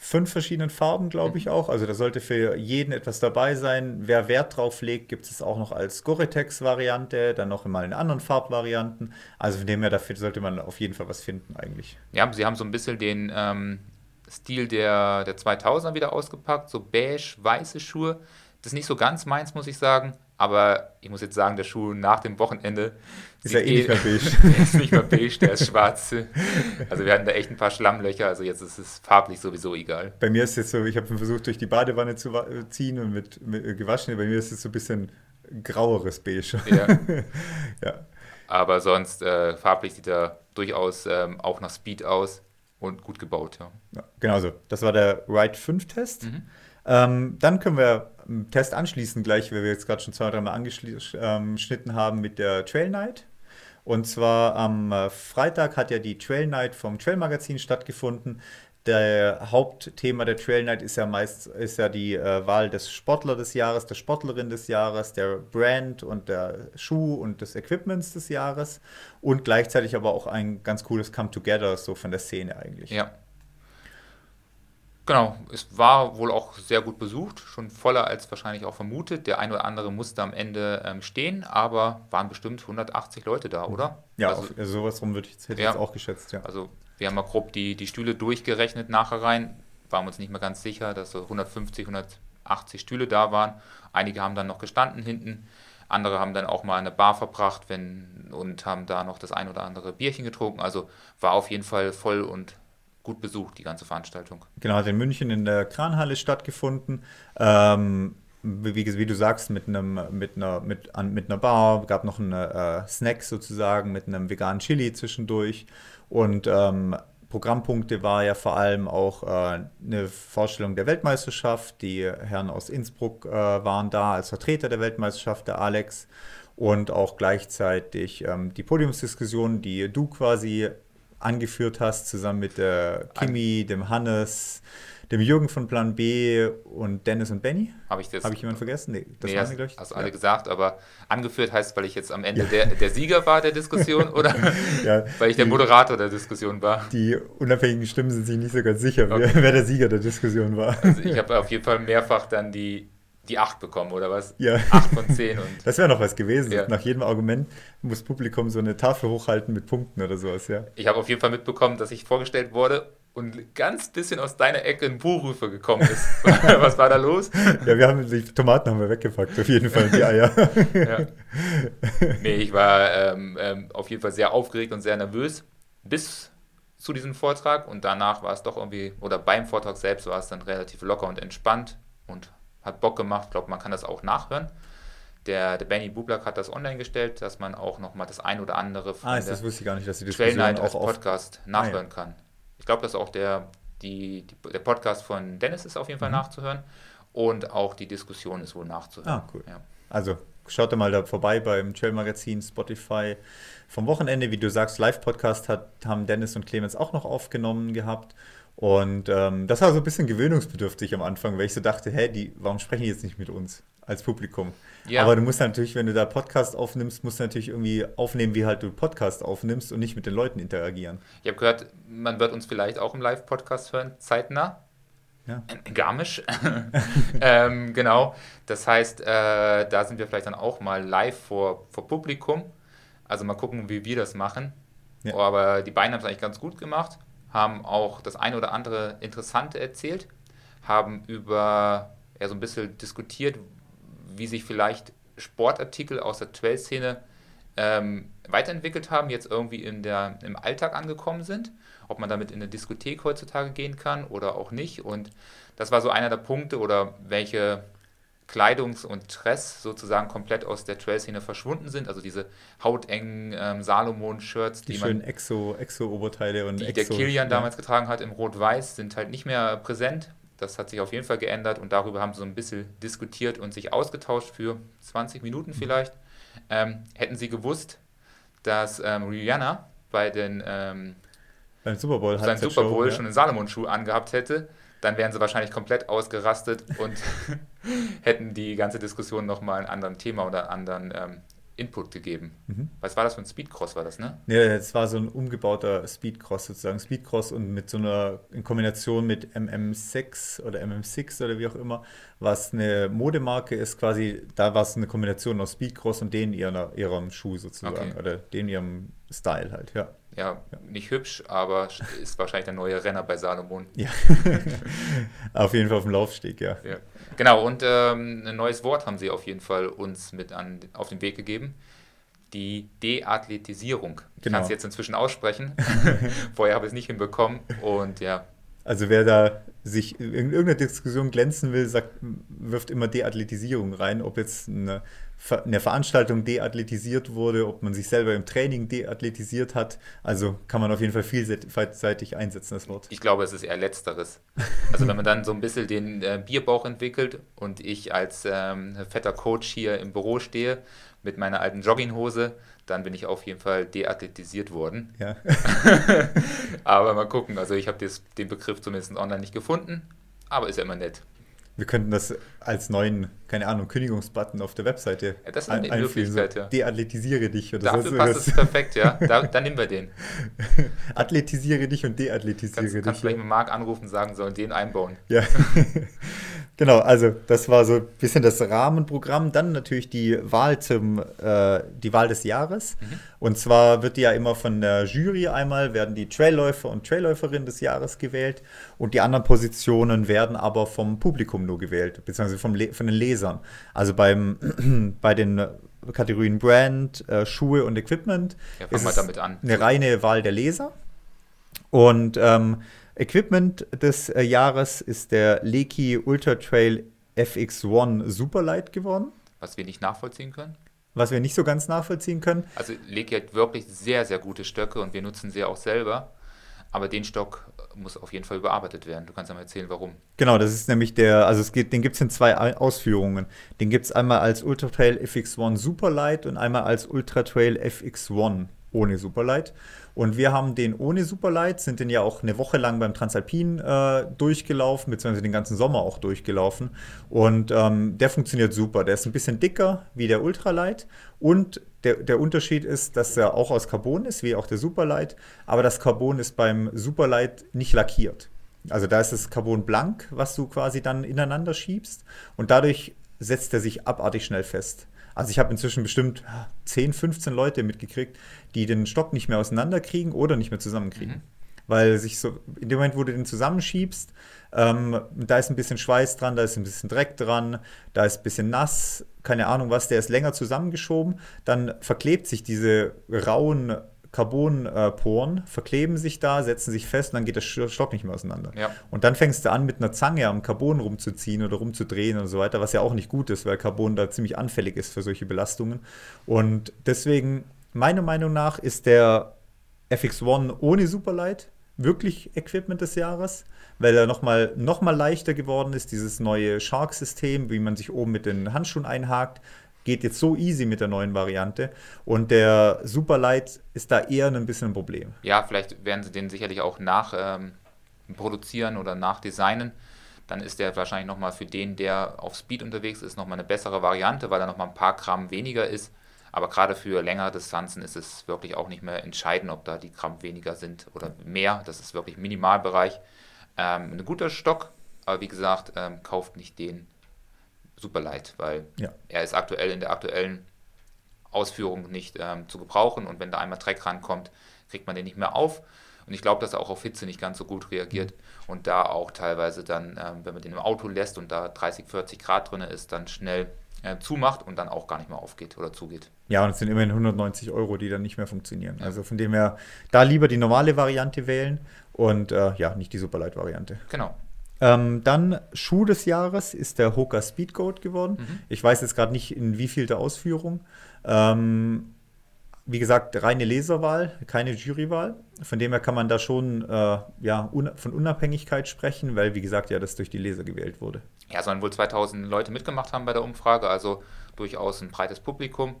fünf verschiedenen Farben, glaube ich mhm. auch. Also da sollte für jeden etwas dabei sein. Wer Wert drauf legt, gibt es auch noch als Gore-Tex-Variante, dann noch mal in anderen Farbvarianten. Also von dem her, dafür sollte man auf jeden Fall was finden eigentlich. Ja, sie haben so ein bisschen den ähm, Stil der, der 2000er wieder ausgepackt, so beige, weiße Schuhe. Das ist nicht so ganz meins, muss ich sagen. Aber ich muss jetzt sagen, der Schuh nach dem Wochenende ist ja eh nicht mehr beige. <laughs> der ist nicht mehr beige, der ist schwarz. Also wir hatten da echt ein paar Schlammlöcher, also jetzt ist es farblich sowieso egal. Bei mir ist es so, ich habe versucht, durch die Badewanne zu ziehen und mit, mit äh, gewaschen. Bei mir ist es so ein bisschen graueres Beige. Ja. <laughs> ja. Aber sonst äh, farblich sieht er durchaus ähm, auch nach Speed aus und gut gebaut, ja. ja genau so. Das war der Ride 5 Test. Mhm. Ähm, dann können wir Test anschließen, gleich, weil wir jetzt gerade schon zwei, dreimal angeschnitten ähm, haben mit der Trail Night. Und zwar am äh, Freitag hat ja die Trail Night vom Trail Magazin stattgefunden. Der Hauptthema der Trail Night ist ja meist ist ja die äh, Wahl des Sportler des Jahres, der Sportlerin des Jahres, der Brand und der Schuh und des Equipments des Jahres und gleichzeitig aber auch ein ganz cooles Come Together so von der Szene eigentlich. Ja, Genau, es war wohl auch sehr gut besucht, schon voller als wahrscheinlich auch vermutet. Der ein oder andere musste am Ende ähm, stehen, aber waren bestimmt 180 Leute da, oder? Ja, also, auf, also sowas rum würde ich, hätte ja, jetzt auch geschätzt, ja. Also wir haben mal grob die, die Stühle durchgerechnet nachher rein, waren uns nicht mehr ganz sicher, dass so 150, 180 Stühle da waren. Einige haben dann noch gestanden hinten, andere haben dann auch mal eine Bar verbracht wenn, und haben da noch das ein oder andere Bierchen getrunken. Also war auf jeden Fall voll und gut besucht, die ganze Veranstaltung. Genau, hat in München in der Kranhalle stattgefunden. Ähm, wie, wie, du sagst, mit einem mit einer mit, an, mit einer Bar, gab noch einen äh, Snack sozusagen mit einem veganen Chili zwischendurch und ähm, Programmpunkte war ja vor allem auch äh, eine Vorstellung der Weltmeisterschaft. Die Herren aus Innsbruck äh, waren da als Vertreter der Weltmeisterschaft, der Alex. Und auch gleichzeitig ähm, die Podiumsdiskussion, die du quasi angeführt hast, zusammen mit der Kimi, dem Hannes, dem Jürgen von Plan B und Dennis und Benny. Habe ich das? Habe ich jemanden vergessen? Nee, das nee, waren hast, ich. Hast ja. alle gesagt, aber angeführt heißt, weil ich jetzt am Ende ja. der, der Sieger war der Diskussion <laughs> oder ja, weil ich der Moderator der Diskussion war? Die unabhängigen Stimmen sind sich nicht so ganz sicher, okay. wer, wer, der Sieger der Diskussion war. Also ich habe auf jeden Fall mehrfach dann die die 8 bekommen, oder was? Ja. 8 von 10. Und <laughs> das wäre noch was gewesen. Ja. Nach jedem Argument muss Publikum so eine Tafel hochhalten mit Punkten oder sowas, ja. Ich habe auf jeden Fall mitbekommen, dass ich vorgestellt wurde und ganz bisschen aus deiner Ecke ein Buchrufer gekommen ist. <laughs> Was war da los? Ja, wir haben die Tomaten haben wir weggepackt, auf jeden Fall, die Eier. ja. Nee, ich war ähm, ähm, auf jeden Fall sehr aufgeregt und sehr nervös bis zu diesem Vortrag und danach war es doch irgendwie, oder beim Vortrag selbst war es dann relativ locker und entspannt und hat Bock gemacht. Ich glaube, man kann das auch nachhören. Der, der Benny Bublak hat das online gestellt, dass man auch nochmal das ein oder andere von ah, das wusste ich gar nicht, dass die Diskussion auch als Podcast nachhören ah, ja. kann glaube, dass auch der, die, die, der Podcast von Dennis ist auf jeden Fall mhm. nachzuhören und auch die Diskussion ist wohl nachzuhören. Ah, cool. Ja. Also schaut mal da vorbei beim Trail Magazin, Spotify. Vom Wochenende, wie du sagst, Live-Podcast haben Dennis und Clemens auch noch aufgenommen gehabt. Und ähm, das war so ein bisschen gewöhnungsbedürftig am Anfang, weil ich so dachte, hä, die, warum sprechen die jetzt nicht mit uns als Publikum? Ja. Aber du musst natürlich, wenn du da Podcast aufnimmst, musst du natürlich irgendwie aufnehmen, wie halt du Podcast aufnimmst und nicht mit den Leuten interagieren. Ich habe gehört, man wird uns vielleicht auch im Live-Podcast hören, zeitnah. Ja. Garmisch. <laughs> ähm, genau. Das heißt, äh, da sind wir vielleicht dann auch mal live vor, vor Publikum. Also mal gucken, wie wir das machen. Ja. Aber die beiden haben es eigentlich ganz gut gemacht, haben auch das eine oder andere Interessante erzählt, haben über ja, so ein bisschen diskutiert, wie sich vielleicht Sportartikel aus der Trail-Szene ähm, weiterentwickelt haben, jetzt irgendwie in der, im Alltag angekommen sind, ob man damit in eine Diskothek heutzutage gehen kann oder auch nicht. Und das war so einer der Punkte oder welche Kleidungs- und Dress sozusagen komplett aus der Trail-Szene verschwunden sind. Also diese hautengen ähm, Salomon-Shirts, die, die schönen Exo-Oberteile und die Exo, der Kilian ja. damals getragen hat im Rot-Weiß, sind halt nicht mehr präsent. Das hat sich auf jeden Fall geändert und darüber haben sie so ein bisschen diskutiert und sich ausgetauscht für 20 Minuten mhm. vielleicht. Ähm, hätten sie gewusst, dass ähm, Rihanna bei den ähm, beim Super Bowl, seinen Super Bowl schon einen Salomon-Schuh angehabt hätte, dann wären sie wahrscheinlich komplett ausgerastet und <laughs> <laughs> hätten die ganze Diskussion nochmal ein anderes Thema oder einen anderen ähm, Input gegeben. Mhm. Was war das für ein Speedcross, war das, ne? Ja, es war so ein umgebauter Speedcross sozusagen. Speedcross und mit so einer, in Kombination mit MM6 oder MM6 oder wie auch immer, was eine Modemarke ist, quasi, da war es eine Kombination aus Speedcross und den ihrer, ihrem Schuh sozusagen. Okay. Oder den ihrem Style halt, ja. Ja, nicht hübsch, aber ist wahrscheinlich der neue Renner bei Salomon. Ja, <laughs> auf jeden Fall auf dem Laufsteg, ja. ja. Genau, und ähm, ein neues Wort haben sie auf jeden Fall uns mit an, auf den Weg gegeben. Die Deathletisierung. Ich genau. kann es jetzt inzwischen aussprechen. <laughs> Vorher habe ich es nicht hinbekommen. Und ja. Also wer da sich in irgendeiner Diskussion glänzen will, sagt, wirft immer Deathletisierung rein, ob jetzt eine, eine Veranstaltung deathletisiert wurde, ob man sich selber im Training deathletisiert hat. Also kann man auf jeden Fall vielseitig einsetzen, das Wort. Ich glaube, es ist eher letzteres. Also wenn man dann so ein bisschen den äh, Bierbauch entwickelt und ich als ähm, fetter Coach hier im Büro stehe mit meiner alten Jogginghose, dann bin ich auf jeden Fall deathletisiert worden. Ja. <laughs> aber mal gucken, also ich habe den Begriff zumindest online nicht gefunden, aber ist ja immer nett. Wir könnten das als neuen, keine Ahnung, Kündigungsbutton auf der Webseite ja, das ist eine Möglichkeit, so, ja. Deathletisiere dich oder Dafür passt es perfekt, ja. Da, dann nehmen wir den. <laughs> Athletisiere dich und deathletisiere kannst, dich. Kannst vielleicht mal Marc anrufen sagen, sollen den einbauen. Ja. <laughs> genau, also das war so ein bisschen das Rahmenprogramm. Dann natürlich die Wahl zum, äh, die Wahl des Jahres. Mhm. Und zwar wird die ja immer von der Jury einmal, werden die Trailläufer und Trailläuferinnen des Jahres gewählt. Und die anderen Positionen werden aber vom Publikum nur gewählt, beziehungsweise vom von den Lesern. Also beim, <clears throat> bei den Kategorien Brand, äh, Schuhe und Equipment ja, ist damit an. eine reine Wahl der Leser. Und ähm, Equipment des äh, Jahres ist der Leki Ultra Trail FX1 Superlight geworden. Was wir nicht nachvollziehen können? Was wir nicht so ganz nachvollziehen können. Also Leki hat wirklich sehr, sehr gute Stöcke und wir nutzen sie auch selber. Aber den Stock muss auf jeden Fall überarbeitet werden. Du kannst ja mal erzählen, warum. Genau, das ist nämlich der, also es geht, den gibt es in zwei Ausführungen. Den gibt es einmal als Ultra Trail FX1 Superlight und einmal als Ultra Trail FX1 ohne Superlight. Und wir haben den ohne Superlight, sind den ja auch eine Woche lang beim Transalpin äh, durchgelaufen, beziehungsweise den ganzen Sommer auch durchgelaufen. Und ähm, der funktioniert super. Der ist ein bisschen dicker wie der Ultralight. Und der, der Unterschied ist, dass er auch aus Carbon ist, wie auch der Superlight. Aber das Carbon ist beim Superlight nicht lackiert. Also da ist das Carbon blank, was du quasi dann ineinander schiebst. Und dadurch setzt er sich abartig schnell fest. Also ich habe inzwischen bestimmt 10, 15 Leute mitgekriegt, die den Stock nicht mehr auseinanderkriegen oder nicht mehr zusammenkriegen. Mhm. Weil sich so, in dem Moment, wo du den zusammenschiebst, ähm, da ist ein bisschen Schweiß dran, da ist ein bisschen Dreck dran, da ist ein bisschen nass, keine Ahnung was, der ist länger zusammengeschoben, dann verklebt sich diese rauen Carbonporen verkleben sich da, setzen sich fest und dann geht der Stock nicht mehr auseinander. Ja. Und dann fängst du an, mit einer Zange am Carbon rumzuziehen oder rumzudrehen und so weiter, was ja auch nicht gut ist, weil Carbon da ziemlich anfällig ist für solche Belastungen. Und deswegen, meiner Meinung nach, ist der FX1 ohne Superlight wirklich Equipment des Jahres, weil er nochmal noch mal leichter geworden ist, dieses neue Shark-System, wie man sich oben mit den Handschuhen einhakt, geht jetzt so easy mit der neuen Variante. Und der Superlight ist da eher ein bisschen ein Problem. Ja, vielleicht werden sie den sicherlich auch nach ähm, produzieren oder nachdesignen. Dann ist der wahrscheinlich nochmal für den, der auf Speed unterwegs ist, nochmal eine bessere Variante, weil er nochmal ein paar Gramm weniger ist. Aber gerade für längere Distanzen ist es wirklich auch nicht mehr entscheidend, ob da die Gramm weniger sind oder mehr. Das ist wirklich Minimalbereich. Ähm, ein guter Stock, aber wie gesagt, ähm, kauft nicht den, super leid, weil ja. er ist aktuell in der aktuellen Ausführung nicht ähm, zu gebrauchen und wenn da einmal Dreck rankommt, kriegt man den nicht mehr auf. Und ich glaube, dass er auch auf Hitze nicht ganz so gut reagiert mhm. und da auch teilweise dann, ähm, wenn man den im Auto lässt und da 30, 40 Grad drin ist, dann schnell äh, zumacht und dann auch gar nicht mehr aufgeht oder zugeht. Ja, und es sind immerhin 190 Euro, die dann nicht mehr funktionieren. Ja. Also von dem her, da lieber die normale Variante wählen und äh, ja, nicht die Superlight-Variante. Genau. Ähm, dann Schuh des Jahres ist der Hoka Speedgoat geworden. Mhm. Ich weiß jetzt gerade nicht, in wie viel der Ausführung. Ähm, wie gesagt, reine Leserwahl, keine Jurywahl. Von dem her kann man da schon äh, ja, un von Unabhängigkeit sprechen, weil, wie gesagt, ja, das durch die Leser gewählt wurde. Ja, sollen wohl 2000 Leute mitgemacht haben bei der Umfrage, also durchaus ein breites Publikum.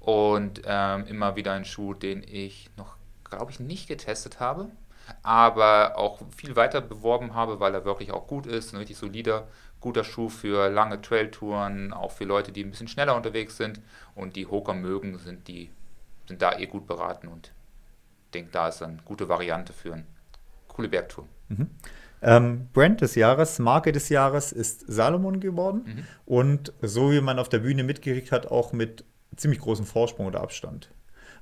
Und ähm, immer wieder ein Schuh, den ich noch, glaube ich, nicht getestet habe aber auch viel weiter beworben habe, weil er wirklich auch gut ist, ein richtig solider, guter Schuh für lange Trailtouren, auch für Leute, die ein bisschen schneller unterwegs sind und die Hoker mögen, sind die sind da eh gut beraten und denke, da ist eine gute Variante für eine coole Bergtour. Mhm. Ähm, Brand des Jahres, Marke des Jahres ist Salomon geworden mhm. und so wie man auf der Bühne mitgekriegt hat, auch mit ziemlich großem Vorsprung oder Abstand.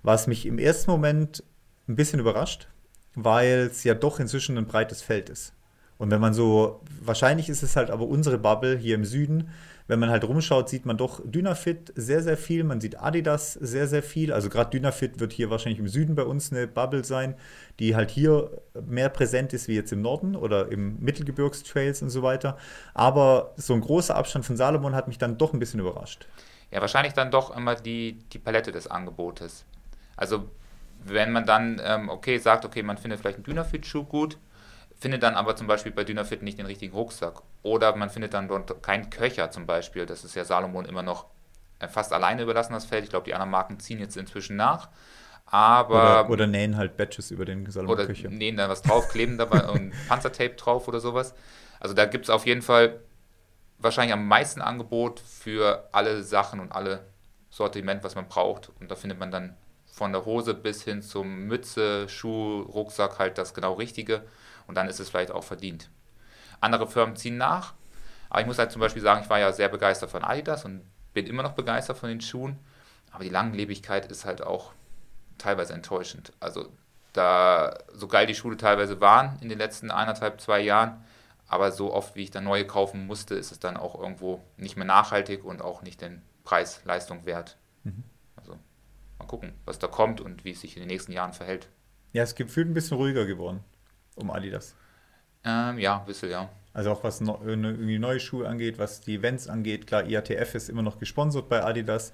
Was mich im ersten Moment ein bisschen überrascht, weil es ja doch inzwischen ein breites Feld ist. Und wenn man so, wahrscheinlich ist es halt aber unsere Bubble hier im Süden, wenn man halt rumschaut, sieht man doch Dynafit sehr, sehr viel. Man sieht Adidas sehr, sehr viel. Also gerade Dynafit wird hier wahrscheinlich im Süden bei uns eine Bubble sein, die halt hier mehr präsent ist wie jetzt im Norden oder im Mittelgebirgstrails und so weiter. Aber so ein großer Abstand von Salomon hat mich dann doch ein bisschen überrascht. Ja, wahrscheinlich dann doch immer die, die Palette des Angebotes. Also wenn man dann, ähm, okay, sagt, okay, man findet vielleicht einen Dynafit-Schuh gut, findet dann aber zum Beispiel bei Dynafit nicht den richtigen Rucksack. Oder man findet dann dort keinen Köcher zum Beispiel. Das ist ja Salomon immer noch äh, fast alleine überlassen, das Feld. Ich glaube, die anderen Marken ziehen jetzt inzwischen nach. Aber, oder, oder nähen halt Badges über den Salomon-Köcher. Oder nähen da was drauf, kleben dabei <laughs> und Panzertape drauf oder sowas. Also da gibt es auf jeden Fall wahrscheinlich am meisten Angebot für alle Sachen und alle Sortiment, was man braucht. Und da findet man dann von der Hose bis hin zum Mütze, Schuh, Rucksack halt das genau Richtige und dann ist es vielleicht auch verdient. Andere Firmen ziehen nach, aber ich muss halt zum Beispiel sagen, ich war ja sehr begeistert von Adidas und bin immer noch begeistert von den Schuhen, aber die Langlebigkeit ist halt auch teilweise enttäuschend. Also da, so geil die Schuhe teilweise waren in den letzten eineinhalb, zwei Jahren, aber so oft, wie ich dann neue kaufen musste, ist es dann auch irgendwo nicht mehr nachhaltig und auch nicht den Preis-Leistung wert. Mhm. Mal gucken, was da kommt und wie es sich in den nächsten Jahren verhält. Ja, es ist gefühlt ein bisschen ruhiger geworden um Adidas. Ähm, ja, ein bisschen, ja. Also auch was no, irgendwie neue Schuhe angeht, was die Events angeht. Klar, IATF ist immer noch gesponsert bei Adidas.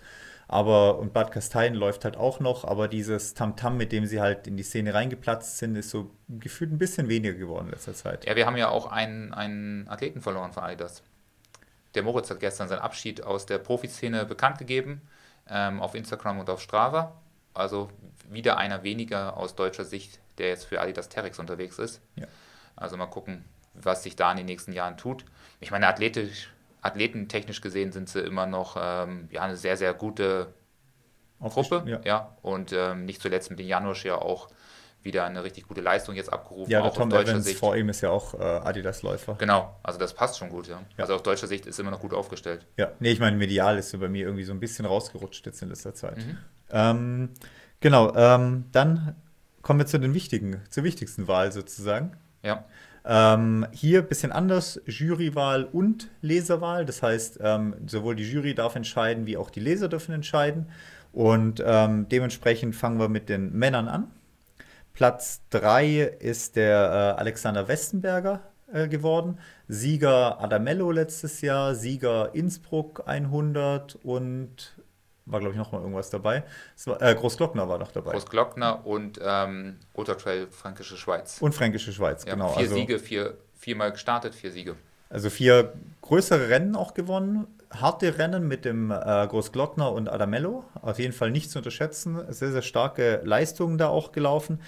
Aber, und Bad Kastein läuft halt auch noch, aber dieses Tamtam, mit dem sie halt in die Szene reingeplatzt sind, ist so gefühlt ein bisschen weniger geworden in letzter Zeit. Ja, wir haben ja auch einen, einen Athleten verloren von Adidas. Der Moritz hat gestern seinen Abschied aus der Profiszene bekannt gegeben, ähm, auf Instagram und auf Strava. Also wieder einer weniger aus deutscher Sicht, der jetzt für Adidas Terex unterwegs ist. Ja. Also mal gucken, was sich da in den nächsten Jahren tut. Ich meine, athletisch athletentechnisch gesehen sind sie immer noch ähm, ja, eine sehr, sehr gute Gruppe. Ja. ja. Und ähm, nicht zuletzt mit den Janusz ja auch wieder eine richtig gute Leistung jetzt abgerufen. Ja, der Tom Evans Sicht. vor ihm ist ja auch äh, Adidas-Läufer. Genau, also das passt schon gut, ja. ja. Also aus deutscher Sicht ist immer noch gut aufgestellt. Ja, nee, ich meine, medial ist so bei mir irgendwie so ein bisschen rausgerutscht jetzt in letzter Zeit. Mhm. Ähm, genau, ähm, dann kommen wir zu den wichtigen, zur wichtigsten Wahl sozusagen. Ja. Ähm, hier ein bisschen anders, Jurywahl und Leserwahl. Das heißt, ähm, sowohl die Jury darf entscheiden, wie auch die Leser dürfen entscheiden. Und ähm, dementsprechend fangen wir mit den Männern an. Platz 3 ist der äh, Alexander Westenberger äh, geworden. Sieger Adamello letztes Jahr, Sieger Innsbruck 100 und war, glaube ich, noch mal irgendwas dabei. War, äh, Großglockner war noch dabei. Großglockner und ähm, Ultratrail Fränkische Schweiz. Und Fränkische Schweiz, ja, genau. Vier also, Siege, vier, viermal gestartet, vier Siege. Also vier größere Rennen auch gewonnen. Harte Rennen mit dem äh, Großglockner und Adamello. Auf jeden Fall nicht zu unterschätzen. Sehr, sehr starke Leistungen da auch gelaufen.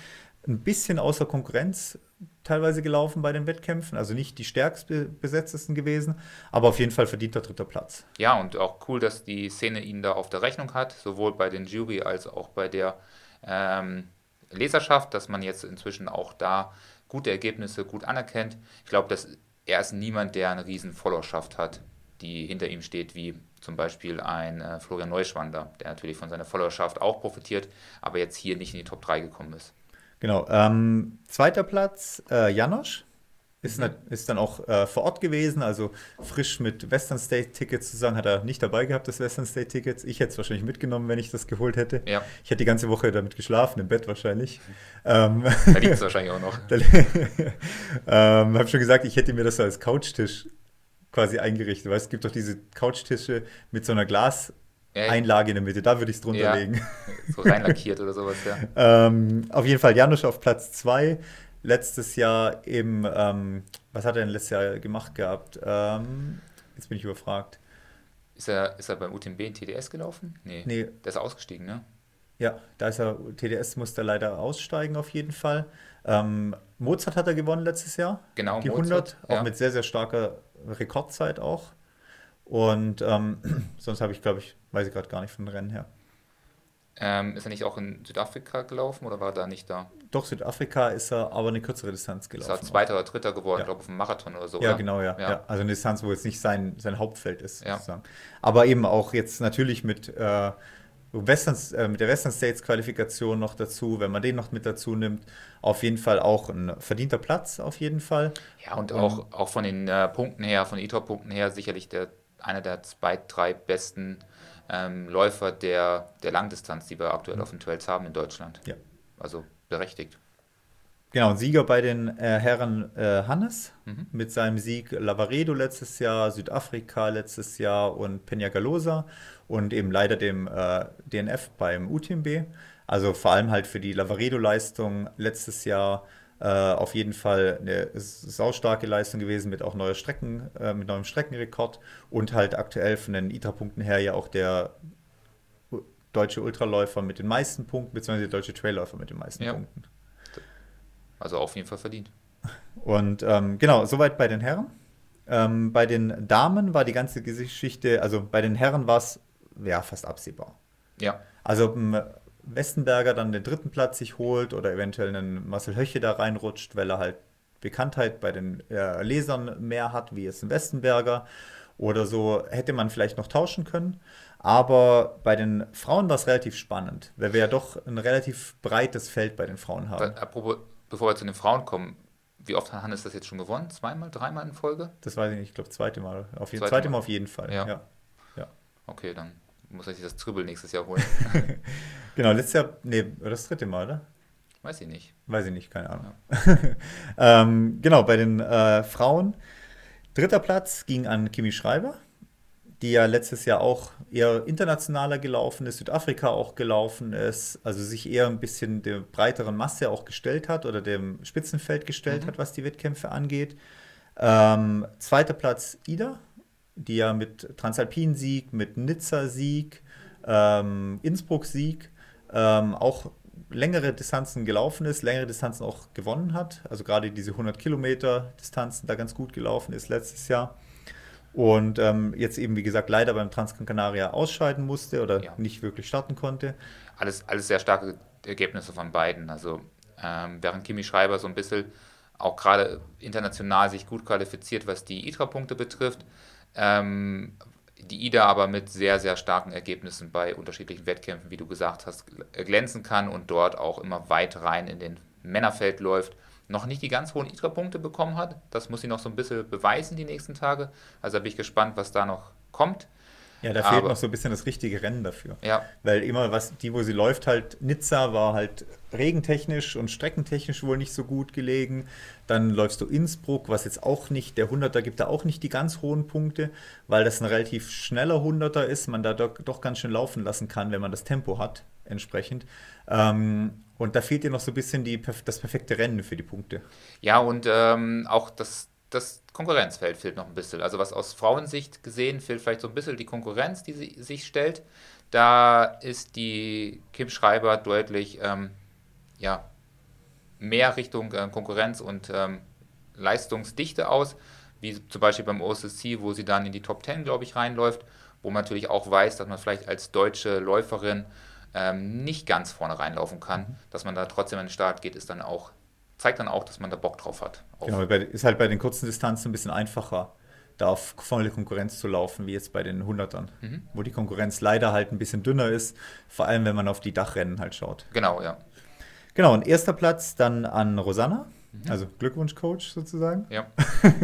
Ein bisschen außer Konkurrenz teilweise gelaufen bei den Wettkämpfen, also nicht die stärkst besetztesten gewesen, aber auf jeden Fall verdienter dritter Platz. Ja, und auch cool, dass die Szene ihn da auf der Rechnung hat, sowohl bei den Jury als auch bei der ähm, Leserschaft, dass man jetzt inzwischen auch da gute Ergebnisse gut anerkennt. Ich glaube, dass er ist niemand, der eine riesen Followerschaft hat, die hinter ihm steht, wie zum Beispiel ein äh, Florian Neuschwander, der natürlich von seiner Followerschaft auch profitiert, aber jetzt hier nicht in die Top 3 gekommen ist. Genau. Ähm, zweiter Platz, äh, Janosch. Ist, mhm. ist dann auch äh, vor Ort gewesen, also frisch mit Western State Tickets zusammen, hat er nicht dabei gehabt, das Western State Tickets. Ich hätte es wahrscheinlich mitgenommen, wenn ich das geholt hätte. Ja. Ich hätte die ganze Woche damit geschlafen, im Bett wahrscheinlich. <laughs> Ähm, da liegt es <laughs> wahrscheinlich auch noch. <laughs> ähm, habe schon gesagt, ich hätte mir das so als Couchtisch quasi eingerichtet. Weißt, es gibt doch diese Couchtische mit so einer Glas- Einlage in der Mitte, da würde ich es drunter ja, legen. <laughs> So reinlackiert oder sowas, ja. <laughs> ähm, auf jeden Fall Janusz auf Platz 2. Letztes Jahr eben, ähm, was hat er denn letztes Jahr gemacht gehabt? Ähm, jetzt bin ich überfragt. Ist er, ist er beim UTMB in TDS gelaufen? Nee. nee. Der ist ausgestiegen, ne? Ja, da ist er, TDS musste leider aussteigen auf jeden Fall. Mozart hat er gewonnen letztes Jahr. Genau, Die Mozart, 100, auch ja. mit sehr, sehr starker Rekordzeit auch. Und ähm, <clears throat> sonst habe ich, glaube ich, weiß ich gerade gar nicht von den Rennen her. Ähm, ist er nicht auch in Südafrika gelaufen oder war er da nicht da? Doch, Südafrika ist er aber eine kürzere Distanz gelaufen. Ist er Zweiter oder Dritter geworden, ja. glaube ich, auf dem Marathon oder so. Ja, oder? genau, ja, ja. ja, Also eine Distanz, wo jetzt nicht sein, sein Hauptfeld ist, sozusagen. Aber eben auch jetzt natürlich mit, äh, Western, äh, mit der Western States Qualifikation noch dazu, wenn man den noch mit dazu nimmt, auf jeden Fall auch ein verdienter Platz, auf jeden Fall. Ja, und um, auch, auch von den äh, Punkten her, von den E-Top-Punkten her, sicherlich der einer der zwei, drei besten ähm, Läufer der, der Langdistanz, die wir aktuell mhm. auf den Trails haben in Deutschland. Ja. Also berechtigt. Genau, Sieger bei den äh, Herren äh, Hannes mhm. mit seinem Sieg Lavaredo letztes Jahr, Südafrika letztes Jahr und Peñagalosa und eben leider dem äh, DNF beim UTMB. Also vor allem halt für die Lavaredo-Leistung letztes Jahr äh, auf jeden Fall eine saustarke Leistung gewesen mit auch neuer Strecken, äh, mit neuem Streckenrekord und halt aktuell von den ITRA-Punkten her ja auch der deutsche Ultraläufer mit den meisten Punkten, beziehungsweise der deutsche Trailläufer mit den meisten ja. Punkten. Also auf jeden Fall verdient. Und ähm, genau, soweit bei den Herren. Ähm, bei den Damen war die ganze Geschichte, also bei den Herren war es ja fast absehbar. Ja. Also Westenberger dann den dritten Platz sich holt oder eventuell einen Marcel Höche da reinrutscht, weil er halt Bekanntheit bei den äh, Lesern mehr hat, wie es ein Westenberger oder so, hätte man vielleicht noch tauschen können. Aber bei den Frauen war es relativ spannend, weil wir ja doch ein relativ breites Feld bei den Frauen haben. Apropos, bevor wir zu den Frauen kommen, wie oft hat Hannes das jetzt schon gewonnen? Zweimal, dreimal in Folge? Das weiß ich nicht, ich glaube zweite Mal. Auf jeden, zweite, zweite Mal. Mal auf jeden Fall. Ja. ja. ja. Okay, dann muss ich das Triple nächstes Jahr holen. <laughs> genau, letztes Jahr, nee, das dritte Mal, oder? Weiß ich nicht. Weiß ich nicht, keine Ahnung. Ja. <laughs> ähm, genau, bei den äh, Frauen. Dritter Platz ging an Kimi Schreiber, die ja letztes Jahr auch eher internationaler gelaufen ist, Südafrika auch gelaufen ist, also sich eher ein bisschen der breiteren Masse auch gestellt hat oder dem Spitzenfeld gestellt mhm. hat, was die Wettkämpfe angeht. Ähm, zweiter Platz Ida, die ja mit Transalpin-Sieg, mit Nizza-Sieg, ähm, Innsbruck-Sieg ähm, auch längere Distanzen gelaufen ist, längere Distanzen auch gewonnen hat. Also gerade diese 100 Kilometer Distanzen da ganz gut gelaufen ist letztes Jahr. Und ähm, jetzt eben, wie gesagt, leider beim Transcan Canaria ausscheiden musste oder ja. nicht wirklich starten konnte. Alles, alles sehr starke Ergebnisse von beiden. Also ähm, während Kimi Schreiber so ein bisschen auch gerade international sich gut qualifiziert, was die ITRA-Punkte betrifft, ähm, die IDA aber mit sehr, sehr starken Ergebnissen bei unterschiedlichen Wettkämpfen, wie du gesagt hast, glänzen kann und dort auch immer weit rein in den Männerfeld läuft. Noch nicht die ganz hohen ITRA-Punkte bekommen hat. Das muss sie noch so ein bisschen beweisen die nächsten Tage. Also bin ich gespannt, was da noch kommt. Ja, da fehlt noch so ein bisschen das richtige Rennen dafür. Ja. Weil immer, was die, wo sie läuft, halt Nizza war halt regentechnisch und streckentechnisch wohl nicht so gut gelegen. Dann läufst du Innsbruck, was jetzt auch nicht, der 100er gibt da auch nicht die ganz hohen Punkte, weil das ein relativ schneller 100er ist, man da doch, doch ganz schön laufen lassen kann, wenn man das Tempo hat, entsprechend. Ähm, und da fehlt dir noch so ein bisschen die, das perfekte Rennen für die Punkte. Ja, und ähm, auch das das Konkurrenzfeld fehlt noch ein bisschen. Also was aus Frauensicht gesehen fehlt vielleicht so ein bisschen die Konkurrenz, die sie, sich stellt. Da ist die Kim Schreiber deutlich ähm, ja, mehr Richtung äh, Konkurrenz und ähm, Leistungsdichte aus, wie zum Beispiel beim OSSC, wo sie dann in die Top 10, glaube ich, reinläuft, wo man natürlich auch weiß, dass man vielleicht als deutsche Läuferin ähm, nicht ganz vorne reinlaufen kann, mhm. dass man da trotzdem an den Start geht, ist dann auch zeigt dann auch, dass man da Bock drauf hat. Genau, ist halt bei den kurzen Distanzen ein bisschen einfacher, da auf volle Konkurrenz zu laufen, wie jetzt bei den 100ern, mhm. wo die Konkurrenz leider halt ein bisschen dünner ist, vor allem wenn man auf die Dachrennen halt schaut. Genau, ja. Genau, und erster Platz dann an Rosanna, mhm. also Glückwunsch-Coach sozusagen. Ja.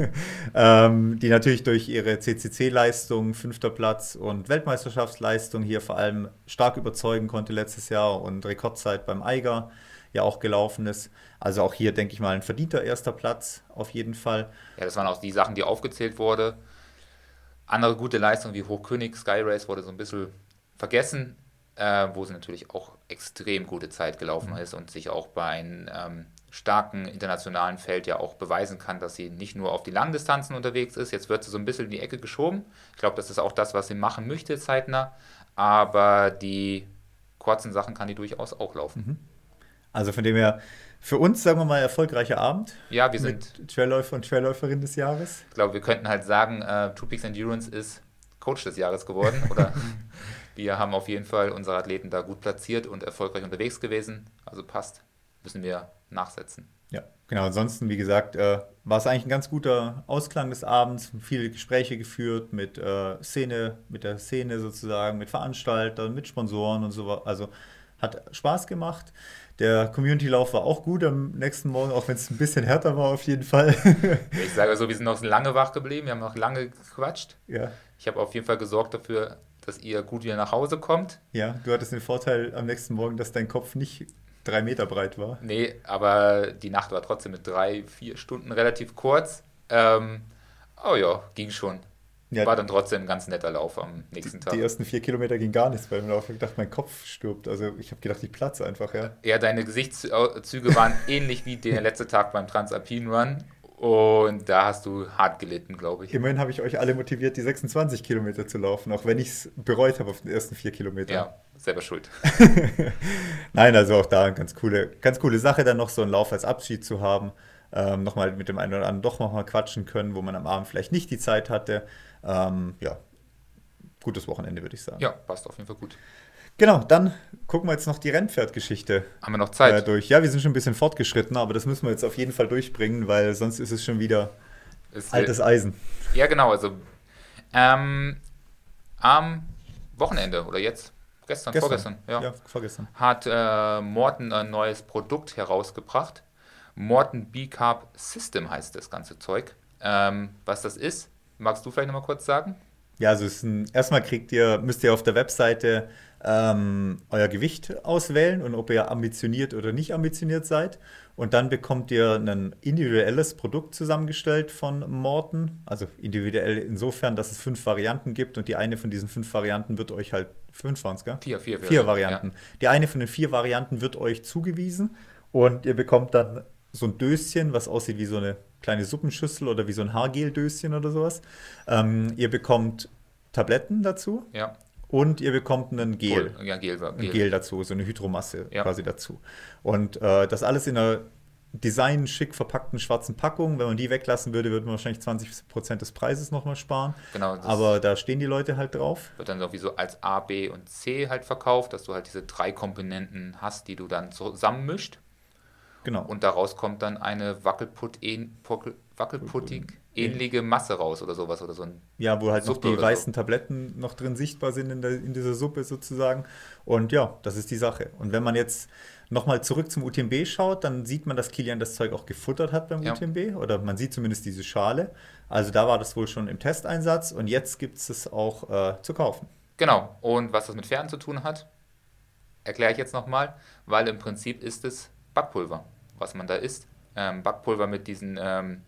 <laughs> ähm, die natürlich durch ihre CCC-Leistung, fünfter Platz und Weltmeisterschaftsleistung hier vor allem stark überzeugen konnte letztes Jahr und Rekordzeit beim Eiger ja auch gelaufen ist. Also auch hier, denke ich mal, ein verdienter erster Platz auf jeden Fall. Ja, das waren auch die Sachen, die aufgezählt wurden. Andere gute Leistungen wie Hochkönig, Sky Race wurde so ein bisschen vergessen, äh, wo sie natürlich auch extrem gute Zeit gelaufen mhm. ist und sich auch bei einem ähm, starken internationalen Feld ja auch beweisen kann, dass sie nicht nur auf die langen Distanzen unterwegs ist. Jetzt wird sie so ein bisschen in die Ecke geschoben. Ich glaube, das ist auch das, was sie machen möchte zeitnah. Aber die kurzen Sachen kann die durchaus auch laufen. Mhm. Also von dem her, für uns, sagen wir mal, erfolgreicher Abend. Ja, wir sind Trailläufer und Trailläuferin des Jahres. Ich glaube, wir könnten halt sagen, äh, Two Peaks Endurance ist Coach des Jahres geworden. <laughs> Oder wir haben auf jeden Fall unsere Athleten da gut platziert und erfolgreich unterwegs gewesen. Also passt. Müssen wir nachsetzen. Ja, genau. Ansonsten, wie gesagt, äh, war es eigentlich ein ganz guter Ausklang des Abends. Viele Gespräche geführt mit äh, Szene, mit der Szene sozusagen, mit Veranstaltern, mit Sponsoren und so. Also hat Spaß gemacht. Der Community-Lauf war auch gut am nächsten Morgen, auch wenn es ein bisschen härter war auf jeden Fall. <laughs> ich sage so, wir sind noch lange wach geblieben, wir haben noch lange gequatscht. Ja. Ich habe auf jeden Fall gesorgt dafür, dass ihr gut wieder nach Hause kommt. Ja, du hattest den Vorteil am nächsten Morgen, dass dein Kopf nicht drei Meter breit war. Nee, aber die Nacht war trotzdem mit drei, vier Stunden relativ kurz. Ähm, oh ja, ging schon. Ja, war dann trotzdem ein ganz netter Lauf am nächsten Tag. Die ersten vier Kilometer ging gar nichts beim Lauf. Ich dachte, mein Kopf stirbt. Also ich habe gedacht, ich platze einfach, ja. Ja, deine Gesichtszüge waren ähnlich wie der letzte Tag beim Transalpine Run. Und da hast du hart gelitten, glaube ich. Immerhin habe ich euch alle motiviert, die 26 Kilometer zu laufen, auch wenn ich es bereut habe auf den ersten vier Kilometern. Ja, selber schuld. <laughs> Nein, also auch da eine ganz coole, ganz coole Sache, dann noch so einen Lauf als Abschied zu haben. Ähm, nochmal mit dem einen oder anderen doch nochmal quatschen können, wo man am Abend vielleicht nicht die Zeit hatte. Ähm, ja, gutes Wochenende, würde ich sagen. Ja, passt auf jeden Fall gut. Genau, dann gucken wir jetzt noch die Rennpferdgeschichte. Haben wir noch Zeit? Äh, durch. Ja, wir sind schon ein bisschen fortgeschritten, aber das müssen wir jetzt auf jeden Fall durchbringen, weil sonst ist es schon wieder es altes Eisen. Ja, genau. Also ähm, am Wochenende oder jetzt, gestern, gestern. vorgestern, ja, ja vorgestern. hat äh, Morton ein neues Produkt herausgebracht. Morton B-Carb System heißt das ganze Zeug. Ähm, was das ist, Magst du vielleicht nochmal kurz sagen? Ja, also ein, erstmal kriegt ihr, müsst ihr auf der Webseite ähm, euer Gewicht auswählen und ob ihr ambitioniert oder nicht ambitioniert seid. Und dann bekommt ihr ein individuelles Produkt zusammengestellt von Morton. Also individuell insofern, dass es fünf Varianten gibt und die eine von diesen fünf Varianten wird euch halt, fünf waren es, gell? Vier, vier, vier. Vier Varianten. Ja. Die eine von den vier Varianten wird euch zugewiesen und ihr bekommt dann so ein Döschen, was aussieht wie so eine kleine Suppenschüssel oder wie so ein Haargeldöschen oder sowas. Ähm, ihr bekommt Tabletten dazu. Ja. Und ihr bekommt einen Gel. Cool. Ja, Gel, Gel. Ein Gel dazu, so eine Hydromasse ja. quasi dazu. Und äh, das alles in einer design schick verpackten schwarzen Packung. Wenn man die weglassen würde, würde man wahrscheinlich 20% des Preises nochmal sparen. Genau. Aber da stehen die Leute halt drauf. Wird dann sowieso als A, B und C halt verkauft, dass du halt diese drei Komponenten hast, die du dann zusammenmischt. Genau. Und daraus kommt dann eine Wackelputtig ähnliche Masse raus oder sowas oder so ein Ja, wo halt Suppe noch die weißen so. Tabletten noch drin sichtbar sind in, der, in dieser Suppe sozusagen. Und ja, das ist die Sache. Und wenn man jetzt nochmal zurück zum UTMB schaut, dann sieht man, dass Kilian das Zeug auch gefuttert hat beim ja. UTMB. Oder man sieht zumindest diese Schale. Also da war das wohl schon im Testeinsatz und jetzt gibt es es auch äh, zu kaufen. Genau. Und was das mit Pferden zu tun hat, erkläre ich jetzt nochmal, weil im Prinzip ist es Backpulver, was man da isst. Ähm, Backpulver mit diesen ähm,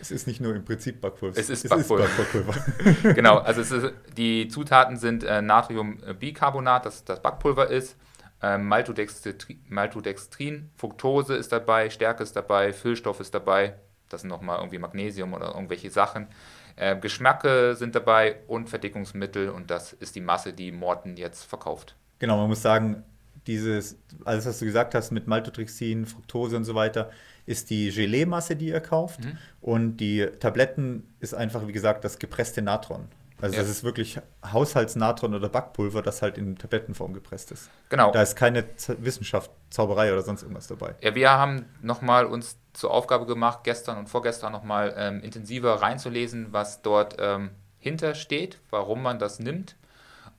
es ist nicht nur im Prinzip Backpulver. Es ist es Backpulver. Ist Backpulver. <laughs> genau, also ist, die Zutaten sind äh, Natriumbicarbonat, das das Backpulver ist, äh, Maltodextrin, Maltodextrin, Fructose ist dabei, Stärke ist dabei, Füllstoff ist dabei, das sind nochmal irgendwie Magnesium oder irgendwelche Sachen. Äh, Geschmacke sind dabei und Verdickungsmittel und das ist die Masse, die Morten jetzt verkauft. Genau, man muss sagen, dieses, alles was du gesagt hast mit Maltodextrin, Fructose und so weiter, ist die Gelee-Masse, die ihr kauft. Mhm. Und die Tabletten ist einfach, wie gesagt, das gepresste Natron. Also ja. das ist wirklich Haushaltsnatron oder Backpulver, das halt in Tablettenform gepresst ist. Genau. Da ist keine Z Wissenschaft, Zauberei oder sonst irgendwas dabei. Ja, wir haben nochmal uns zur Aufgabe gemacht, gestern und vorgestern nochmal ähm, intensiver reinzulesen, was dort ähm, hintersteht, warum man das nimmt.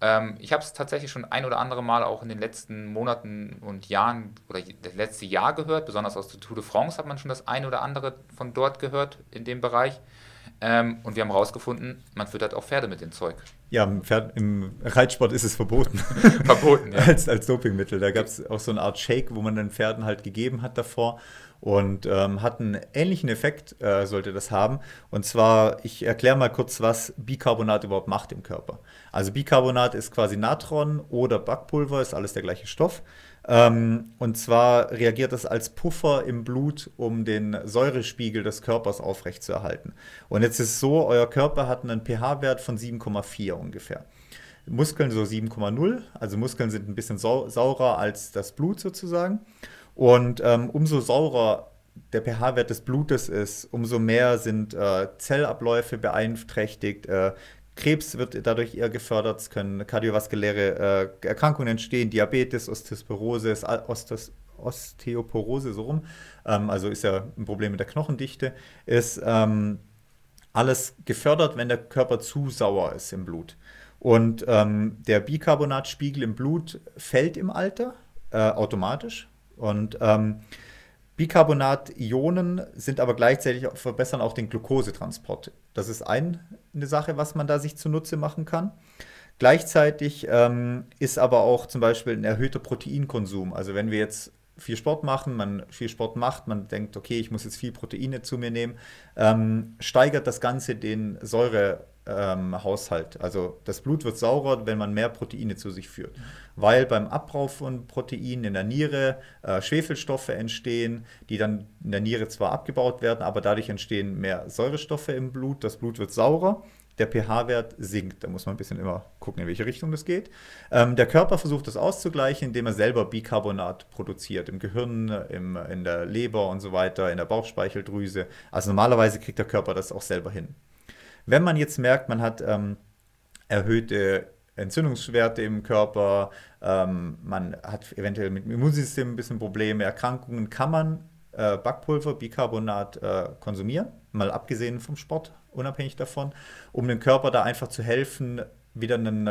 Ähm, ich habe es tatsächlich schon ein oder andere Mal auch in den letzten Monaten und Jahren oder das letzte Jahr gehört, besonders aus der Tour de France hat man schon das ein oder andere von dort gehört in dem Bereich. Ähm, und wir haben herausgefunden, man füttert auch Pferde mit dem Zeug. Ja, im, Pferd, im Reitsport ist es verboten. verboten, ja. <laughs> als, als Dopingmittel. Da gab es auch so eine Art Shake, wo man den Pferden halt gegeben hat davor und ähm, hat einen ähnlichen Effekt, äh, sollte das haben. Und zwar, ich erkläre mal kurz, was Bicarbonat überhaupt macht im Körper. Also Bicarbonat ist quasi Natron oder Backpulver, ist alles der gleiche Stoff. Ähm, und zwar reagiert es als Puffer im Blut, um den Säurespiegel des Körpers aufrechtzuerhalten. Und jetzt ist es so, euer Körper hat einen pH-Wert von 7,4 ungefähr. Muskeln so 7,0, also Muskeln sind ein bisschen sau saurer als das Blut sozusagen. Und ähm, umso saurer der pH-Wert des Blutes ist, umso mehr sind äh, Zellabläufe beeinträchtigt. Äh, Krebs wird dadurch eher gefördert, es können kardiovaskuläre äh, Erkrankungen entstehen, Diabetes, Osteoporose, Ostes, Osteoporose so rum, ähm, also ist ja ein Problem mit der Knochendichte, ist ähm, alles gefördert, wenn der Körper zu sauer ist im Blut. Und ähm, der Bicarbonatspiegel im Blut fällt im Alter äh, automatisch, und ähm, Bicarbonat-Ionen sind aber gleichzeitig verbessern auch den Glukosetransport. Das ist ein, eine Sache, was man da sich zunutze machen kann. Gleichzeitig ähm, ist aber auch zum Beispiel ein erhöhter Proteinkonsum. Also wenn wir jetzt viel Sport machen, man viel Sport macht, man denkt, okay, ich muss jetzt viel Proteine zu mir nehmen, ähm, steigert das Ganze den Säurehaushalt. Ähm, also das Blut wird saurer, wenn man mehr Proteine zu sich führt, weil beim Abbau von Proteinen in der Niere äh, Schwefelstoffe entstehen, die dann in der Niere zwar abgebaut werden, aber dadurch entstehen mehr Säurestoffe im Blut, das Blut wird saurer der pH-Wert sinkt. Da muss man ein bisschen immer gucken, in welche Richtung das geht. Ähm, der Körper versucht das auszugleichen, indem er selber Bicarbonat produziert. Im Gehirn, im, in der Leber und so weiter, in der Bauchspeicheldrüse. Also normalerweise kriegt der Körper das auch selber hin. Wenn man jetzt merkt, man hat ähm, erhöhte Entzündungswerte im Körper, ähm, man hat eventuell mit dem Immunsystem ein bisschen Probleme, Erkrankungen, kann man äh, Backpulver, Bicarbonat äh, konsumieren, mal abgesehen vom Sport, unabhängig davon, um dem Körper da einfach zu helfen, wieder einen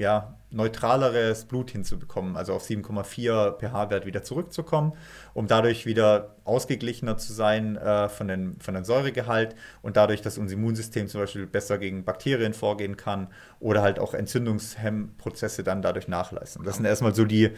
ja, neutraleres Blut hinzubekommen, also auf 7,4 pH-Wert wieder zurückzukommen, um dadurch wieder ausgeglichener zu sein äh, von, den, von den Säuregehalt und dadurch, dass unser Immunsystem zum Beispiel besser gegen Bakterien vorgehen kann oder halt auch Entzündungshemmprozesse dann dadurch nachleisten. Das sind erstmal so die,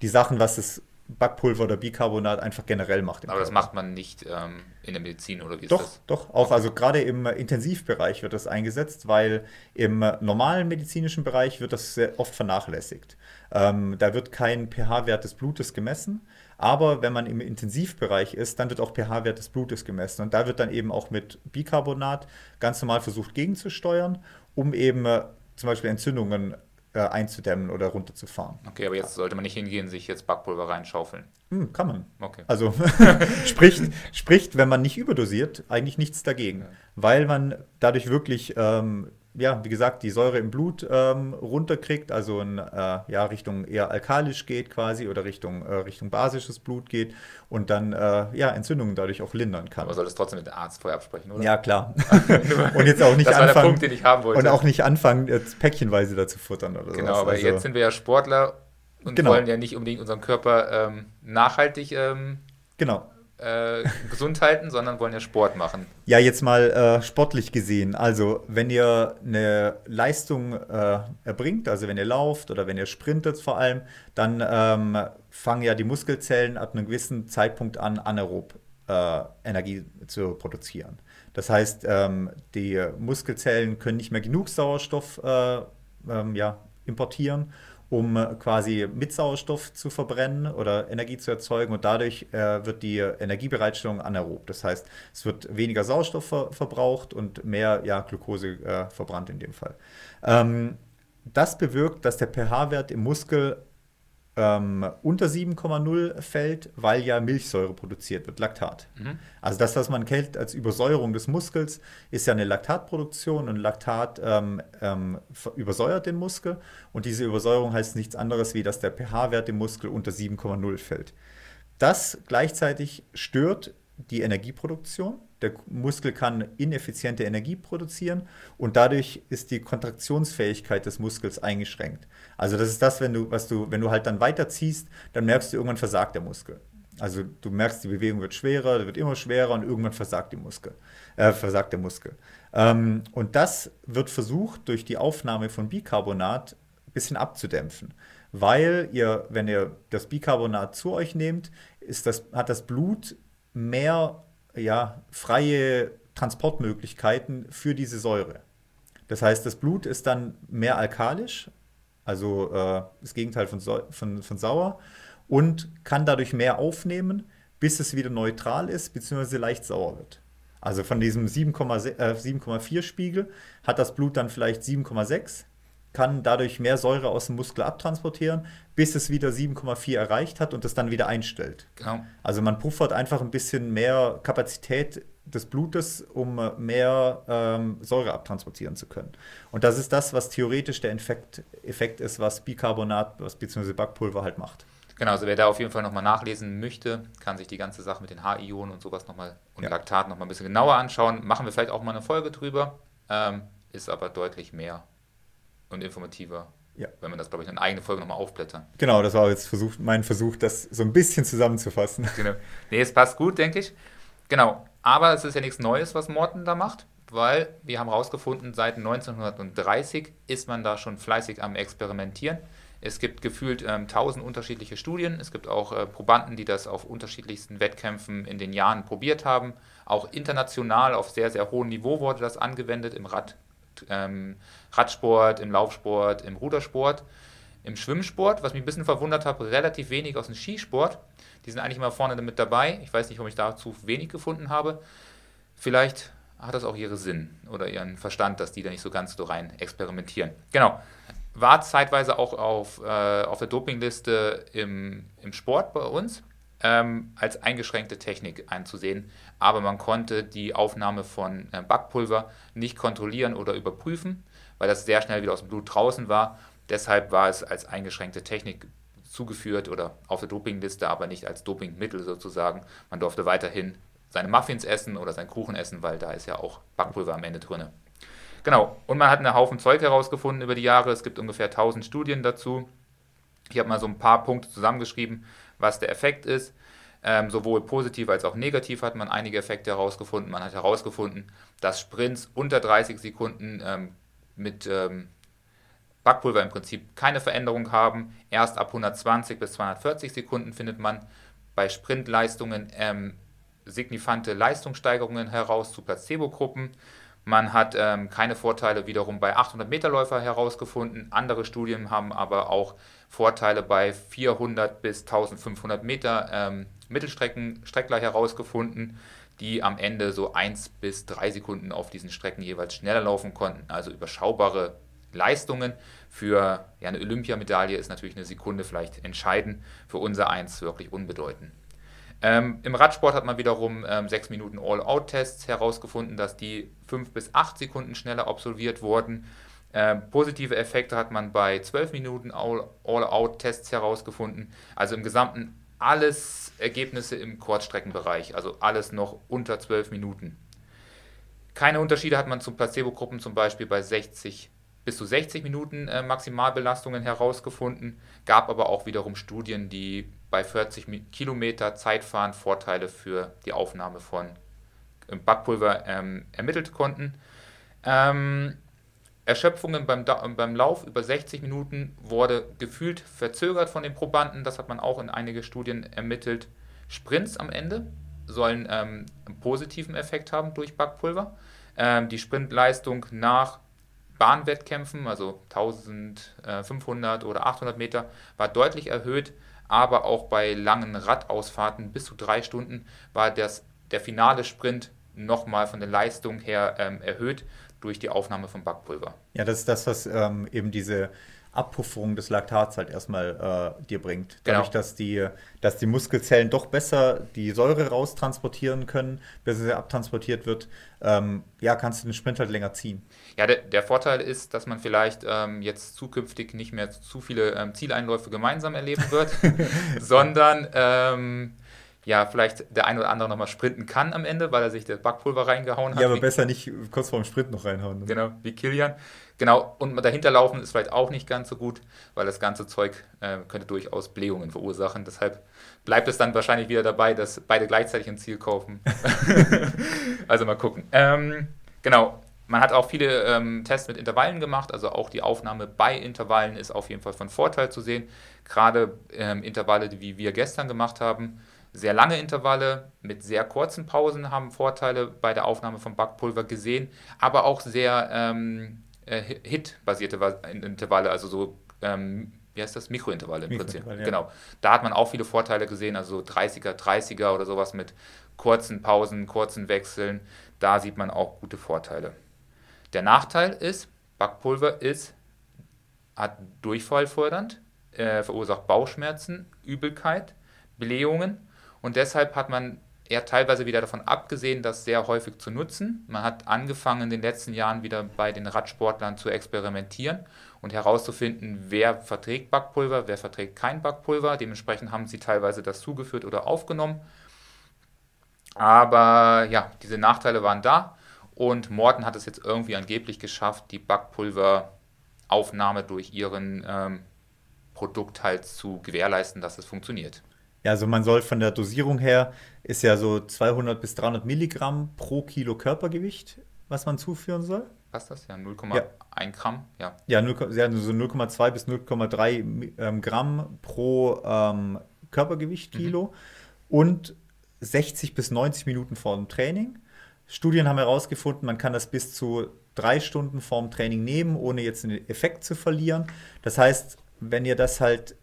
die Sachen, was das Backpulver oder Bicarbonat einfach generell macht. Aber das macht man nicht ähm, in der Medizin oder wie ist doch, das? Doch, auch. Also gerade im Intensivbereich wird das eingesetzt, weil im normalen medizinischen Bereich wird das sehr oft vernachlässigt. Ähm, da wird kein pH-Wert des Blutes gemessen. Aber wenn man im Intensivbereich ist, dann wird auch pH-Wert des Blutes gemessen. Und da wird dann eben auch mit Bicarbonat ganz normal versucht gegenzusteuern, um eben äh, zum Beispiel Entzündungen äh, einzudämmen oder runterzufahren. Okay, aber jetzt sollte man nicht hingehen, sich jetzt Backpulver reinschaufeln. Hm, kann man. Okay. Also <laughs> <laughs> spricht, spricht, wenn man nicht überdosiert, eigentlich nichts dagegen, ja. weil man dadurch wirklich ähm, ja, wie gesagt, die Säure im Blut ähm, runterkriegt, also in äh, ja, Richtung eher alkalisch geht quasi oder Richtung, äh, Richtung basisches Blut geht und dann äh, ja, Entzündungen dadurch auch lindern kann. Aber soll es trotzdem mit dem Arzt vorher absprechen, oder? Ja, klar. <laughs> und jetzt auch nicht das anfangen. War der Punkt, den ich haben wollte. Und auch nicht anfangen, jetzt päckchenweise da zu futtern oder so. Genau, aber also, jetzt sind wir ja Sportler und genau. wollen ja nicht unbedingt unseren Körper ähm, nachhaltig ähm, genau äh, gesund halten, sondern wollen ja Sport machen. Ja, jetzt mal äh, sportlich gesehen. Also, wenn ihr eine Leistung äh, erbringt, also wenn ihr lauft oder wenn ihr sprintet vor allem, dann ähm, fangen ja die Muskelzellen ab einem gewissen Zeitpunkt an, anaerob äh, Energie zu produzieren. Das heißt, ähm, die Muskelzellen können nicht mehr genug Sauerstoff äh, ähm, ja, importieren um quasi mit Sauerstoff zu verbrennen oder Energie zu erzeugen und dadurch äh, wird die Energiebereitstellung anaerob. Das heißt, es wird weniger Sauerstoff ver verbraucht und mehr ja, Glucose äh, verbrannt in dem Fall. Ähm, das bewirkt, dass der pH-Wert im Muskel ähm, unter 7,0 fällt, weil ja Milchsäure produziert wird, Laktat. Mhm. Also das, was man kennt als Übersäuerung des Muskels, ist ja eine Laktatproduktion und Laktat ähm, ähm, übersäuert den Muskel und diese Übersäuerung heißt nichts anderes, wie dass der pH-Wert im Muskel unter 7,0 fällt. Das gleichzeitig stört die Energieproduktion der Muskel kann ineffiziente Energie produzieren und dadurch ist die Kontraktionsfähigkeit des Muskels eingeschränkt. Also das ist das, wenn du, was du, wenn du halt dann weiterziehst, dann merkst du, irgendwann versagt der Muskel. Also du merkst, die Bewegung wird schwerer, wird immer schwerer und irgendwann versagt, die Muskel, äh, versagt der Muskel. Ähm, und das wird versucht, durch die Aufnahme von Bicarbonat ein bisschen abzudämpfen. Weil ihr, wenn ihr das Bicarbonat zu euch nehmt, ist das, hat das Blut mehr ja, freie Transportmöglichkeiten für diese Säure. Das heißt, das Blut ist dann mehr alkalisch, also äh, das Gegenteil von, von, von sauer, und kann dadurch mehr aufnehmen, bis es wieder neutral ist, beziehungsweise leicht sauer wird. Also von diesem 7,4 äh, Spiegel hat das Blut dann vielleicht 7,6 kann dadurch mehr Säure aus dem Muskel abtransportieren, bis es wieder 7,4 erreicht hat und es dann wieder einstellt. Genau. Also man puffert einfach ein bisschen mehr Kapazität des Blutes, um mehr ähm, Säure abtransportieren zu können. Und das ist das, was theoretisch der Effekt, Effekt ist, was Bicarbonat bzw. Backpulver halt macht. Genau, also wer da auf jeden Fall nochmal nachlesen möchte, kann sich die ganze Sache mit den H-Ionen und sowas nochmal und ja. Laktat nochmal ein bisschen genauer anschauen. Machen wir vielleicht auch mal eine Folge drüber. Ähm, ist aber deutlich mehr und informativer. Ja. Wenn man das, glaube ich, in eine eigene Folge nochmal aufblättern. Genau, das war jetzt Versuch, mein Versuch, das so ein bisschen zusammenzufassen. Genau. Nee, es passt gut, denke ich. Genau. Aber es ist ja nichts Neues, was Morten da macht, weil wir haben herausgefunden, seit 1930 ist man da schon fleißig am Experimentieren. Es gibt gefühlt ähm, tausend unterschiedliche Studien. Es gibt auch äh, Probanden, die das auf unterschiedlichsten Wettkämpfen in den Jahren probiert haben. Auch international auf sehr, sehr hohem Niveau wurde das angewendet im Rad, ähm, Radsport, im Laufsport, im Rudersport, im Schwimmsport, was mich ein bisschen verwundert hat, relativ wenig aus dem Skisport. Die sind eigentlich immer vorne mit dabei. Ich weiß nicht, warum ich dazu wenig gefunden habe. Vielleicht hat das auch ihren Sinn oder ihren Verstand, dass die da nicht so ganz so rein experimentieren. Genau. War zeitweise auch auf, äh, auf der Dopingliste im, im Sport bei uns ähm, als eingeschränkte Technik einzusehen, aber man konnte die Aufnahme von äh, Backpulver nicht kontrollieren oder überprüfen, weil das sehr schnell wieder aus dem Blut draußen war. Deshalb war es als eingeschränkte Technik zugeführt oder auf der Dopingliste, aber nicht als Dopingmittel sozusagen. Man durfte weiterhin seine Muffins essen oder seinen Kuchen essen, weil da ist ja auch Backpulver am Ende drin. Genau, und man hat einen Haufen Zeug herausgefunden über die Jahre. Es gibt ungefähr 1000 Studien dazu. Ich habe mal so ein paar Punkte zusammengeschrieben, was der Effekt ist. Ähm, sowohl positiv als auch negativ hat man einige Effekte herausgefunden. Man hat herausgefunden, dass Sprints unter 30 Sekunden ähm, mit ähm, Backpulver im Prinzip keine Veränderung haben. Erst ab 120 bis 240 Sekunden findet man bei Sprintleistungen ähm, signifikante Leistungssteigerungen heraus zu Placebo-Gruppen. Man hat ähm, keine Vorteile wiederum bei 800 Meter Läufer herausgefunden. Andere Studien haben aber auch Vorteile bei 400 bis 1500 Meter ähm, Mittelstreckler herausgefunden, die am Ende so 1 bis 3 Sekunden auf diesen Strecken jeweils schneller laufen konnten. Also überschaubare Leistungen. Für ja, eine Olympiamedaille ist natürlich eine Sekunde vielleicht entscheidend, für unser Eins wirklich unbedeutend. Ähm, Im Radsport hat man wiederum ähm, 6 Minuten All-Out-Tests herausgefunden, dass die 5 bis 8 Sekunden schneller absolviert wurden. Ähm, positive Effekte hat man bei 12 Minuten All-Out-Tests herausgefunden. Also im Gesamten alles Ergebnisse im Kurzstreckenbereich, also alles noch unter 12 Minuten. Keine Unterschiede hat man zu Placebo-Gruppen zum Beispiel bei 60 bis zu 60 Minuten äh, Maximalbelastungen herausgefunden, gab aber auch wiederum Studien, die bei 40 Kilometer Zeitfahren Vorteile für die Aufnahme von äh, Backpulver ähm, ermittelt konnten. Ähm, Erschöpfungen beim, beim Lauf über 60 Minuten wurde gefühlt verzögert von den Probanden. Das hat man auch in einige Studien ermittelt. Sprints am Ende sollen ähm, einen positiven Effekt haben durch Backpulver. Ähm, die Sprintleistung nach Bahnwettkämpfen, also 1500 oder 800 Meter, war deutlich erhöht, aber auch bei langen Radausfahrten bis zu drei Stunden war das, der finale Sprint nochmal von der Leistung her ähm, erhöht durch die Aufnahme von Backpulver. Ja, das ist das, was ähm, eben diese Abpufferung des Laktats halt erstmal äh, dir bringt. Dadurch, genau. dass, die, dass die Muskelzellen doch besser die Säure raustransportieren können, bis sie abtransportiert wird, ähm, ja, kannst du den Sprint halt länger ziehen. Ja, der, der Vorteil ist, dass man vielleicht ähm, jetzt zukünftig nicht mehr zu viele ähm, Zieleinläufe gemeinsam erleben wird, <laughs> sondern ähm, ja, vielleicht der ein oder andere nochmal sprinten kann am Ende, weil er sich das Backpulver reingehauen hat. Ja, aber besser nicht kurz vorm Sprint noch reinhauen. Ne? Genau, wie Kilian. Genau, und dahinter laufen ist vielleicht auch nicht ganz so gut, weil das ganze Zeug äh, könnte durchaus Blähungen verursachen. Deshalb bleibt es dann wahrscheinlich wieder dabei, dass beide gleichzeitig ein Ziel kaufen. <laughs> also mal gucken. Ähm, genau, man hat auch viele ähm, Tests mit Intervallen gemacht, also auch die Aufnahme bei Intervallen ist auf jeden Fall von Vorteil zu sehen. Gerade ähm, Intervalle, wie wir gestern gemacht haben, sehr lange Intervalle mit sehr kurzen Pausen haben Vorteile bei der Aufnahme von Backpulver gesehen, aber auch sehr ähm, äh, Hit-basierte Intervalle, also so, ähm, wie heißt das? Mikrointervalle im Prinzip. Ja. Genau. Da hat man auch viele Vorteile gesehen, also 30er, 30er oder sowas mit kurzen Pausen, kurzen Wechseln. Da sieht man auch gute Vorteile. Der Nachteil ist, Backpulver ist, hat Durchfall fördernd, äh, verursacht Bauchschmerzen, Übelkeit, Blähungen und deshalb hat man eher teilweise wieder davon abgesehen, das sehr häufig zu nutzen. Man hat angefangen in den letzten Jahren wieder bei den Radsportlern zu experimentieren und herauszufinden, wer verträgt Backpulver, wer verträgt kein Backpulver. Dementsprechend haben sie teilweise das zugeführt oder aufgenommen. Aber ja, diese Nachteile waren da und Morton hat es jetzt irgendwie angeblich geschafft, die Backpulveraufnahme durch ihren ähm, Produkt halt zu gewährleisten, dass es funktioniert. Ja, also man soll von der Dosierung her, ist ja so 200 bis 300 Milligramm pro Kilo Körpergewicht, was man zuführen soll. Passt das? Ja, 0,1 ja. Gramm, ja. Ja, 0, ja so 0,2 bis 0,3 ähm, Gramm pro ähm, Körpergewicht Kilo mhm. und 60 bis 90 Minuten vor dem Training. Studien haben herausgefunden, man kann das bis zu drei Stunden vorm Training nehmen, ohne jetzt den Effekt zu verlieren. Das heißt, wenn ihr das halt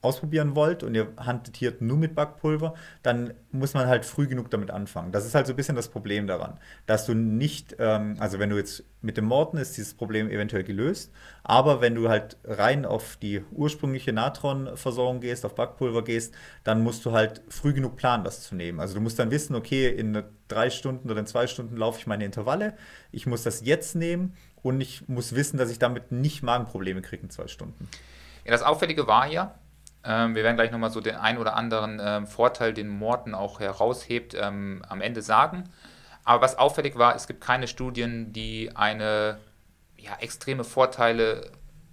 ausprobieren wollt und ihr hantiert nur mit Backpulver, dann muss man halt früh genug damit anfangen. Das ist halt so ein bisschen das Problem daran, dass du nicht, ähm, also wenn du jetzt mit dem Morten ist dieses Problem eventuell gelöst, aber wenn du halt rein auf die ursprüngliche Natronversorgung gehst, auf Backpulver gehst, dann musst du halt früh genug planen, das zu nehmen. Also du musst dann wissen, okay, in drei Stunden oder in zwei Stunden laufe ich meine Intervalle, ich muss das jetzt nehmen und ich muss wissen, dass ich damit nicht Magenprobleme kriege in zwei Stunden. Ja, das Auffällige war ja, ähm, wir werden gleich nochmal so den ein oder anderen ähm, Vorteil, den Morten auch heraushebt, ähm, am Ende sagen. Aber was auffällig war, es gibt keine Studien, die eine ja, extreme Vorteile,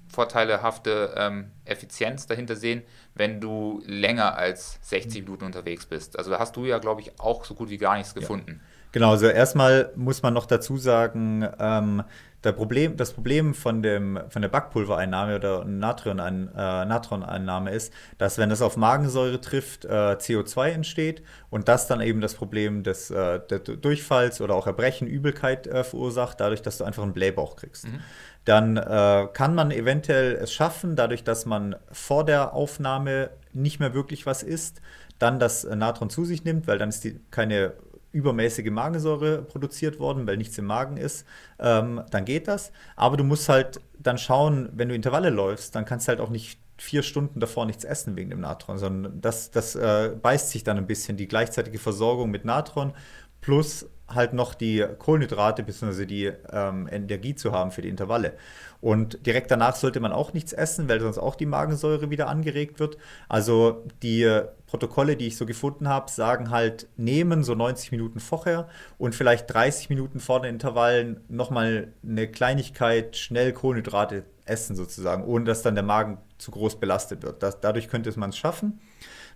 vorteilehafte ähm, Effizienz dahinter sehen, wenn du länger als 60 Minuten unterwegs bist. Also da hast du ja, glaube ich, auch so gut wie gar nichts gefunden. Ja. Genau, also erstmal muss man noch dazu sagen, ähm, der Problem, das Problem von, dem, von der Backpulvereinnahme oder äh, Natroneinnahme ist, dass wenn das auf Magensäure trifft, äh, CO2 entsteht und das dann eben das Problem des, äh, des Durchfalls oder auch Erbrechen, Übelkeit äh, verursacht, dadurch, dass du einfach einen Blähbauch kriegst. Mhm. Dann äh, kann man eventuell es schaffen, dadurch, dass man vor der Aufnahme nicht mehr wirklich was isst, dann das Natron zu sich nimmt, weil dann ist die keine übermäßige Magensäure produziert worden, weil nichts im Magen ist, ähm, dann geht das. Aber du musst halt dann schauen, wenn du Intervalle läufst, dann kannst du halt auch nicht vier Stunden davor nichts essen wegen dem Natron, sondern das, das äh, beißt sich dann ein bisschen, die gleichzeitige Versorgung mit Natron plus halt noch die Kohlenhydrate bzw. die ähm, Energie zu haben für die Intervalle. Und direkt danach sollte man auch nichts essen, weil sonst auch die Magensäure wieder angeregt wird. Also die Protokolle, die ich so gefunden habe, sagen halt, nehmen so 90 Minuten vorher und vielleicht 30 Minuten vor den Intervallen nochmal eine Kleinigkeit schnell Kohlenhydrate essen sozusagen, ohne dass dann der Magen zu groß belastet wird. Das, dadurch könnte man es schaffen.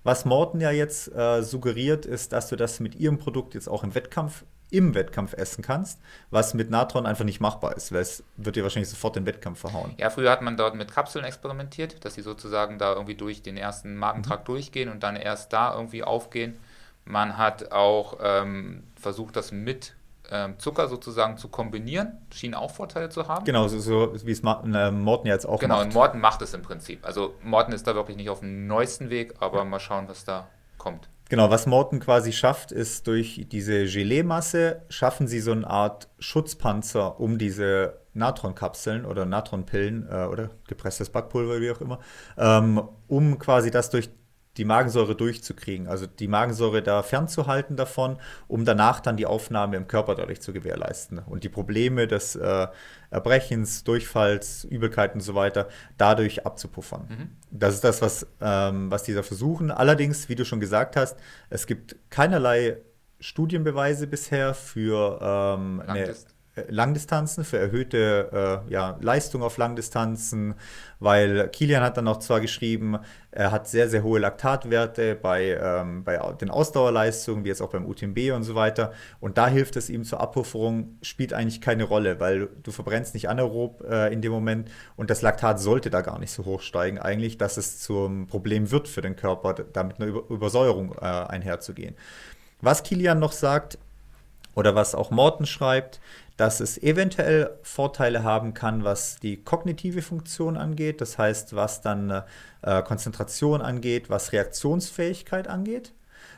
Was Morten ja jetzt äh, suggeriert, ist, dass du das mit ihrem Produkt jetzt auch im Wettkampf im Wettkampf essen kannst, was mit Natron einfach nicht machbar ist, weil es wird dir wahrscheinlich sofort den Wettkampf verhauen. Ja, früher hat man dort mit Kapseln experimentiert, dass sie sozusagen da irgendwie durch den ersten Magentrakt mhm. durchgehen und dann erst da irgendwie aufgehen. Man hat auch ähm, versucht, das mit ähm, Zucker sozusagen zu kombinieren, schien auch Vorteile zu haben. Genau, so, so wie es äh, Morten jetzt auch genau, macht. Genau, Morten macht es im Prinzip. Also Morten ist da wirklich nicht auf dem neuesten Weg, aber mal schauen, was da kommt. Genau, was Morton quasi schafft, ist durch diese Gelee-Masse schaffen sie so eine Art Schutzpanzer um diese Natronkapseln oder Natronpillen äh, oder gepresstes Backpulver, wie auch immer, ähm, um quasi das durch die Magensäure durchzukriegen, also die Magensäure da fernzuhalten davon, um danach dann die Aufnahme im Körper dadurch zu gewährleisten und die Probleme des äh, Erbrechens, Durchfalls, Übelkeit und so weiter dadurch abzupuffern. Mhm. Das ist das, was, ähm, was dieser versuchen. Allerdings, wie du schon gesagt hast, es gibt keinerlei Studienbeweise bisher für ähm, eine Langdistanzen, für erhöhte äh, ja, Leistung auf Langdistanzen, weil Kilian hat dann noch zwar geschrieben, er hat sehr, sehr hohe Laktatwerte bei, ähm, bei den Ausdauerleistungen, wie jetzt auch beim UTMB und so weiter. Und da hilft es ihm zur Abpufferung, spielt eigentlich keine Rolle, weil du verbrennst nicht anaerob äh, in dem Moment und das Laktat sollte da gar nicht so hoch steigen, eigentlich, dass es zum Problem wird für den Körper, damit eine Übersäuerung äh, einherzugehen. Was Kilian noch sagt, oder was auch Morten schreibt, dass es eventuell Vorteile haben kann, was die kognitive Funktion angeht, das heißt, was dann äh, Konzentration angeht, was Reaktionsfähigkeit angeht.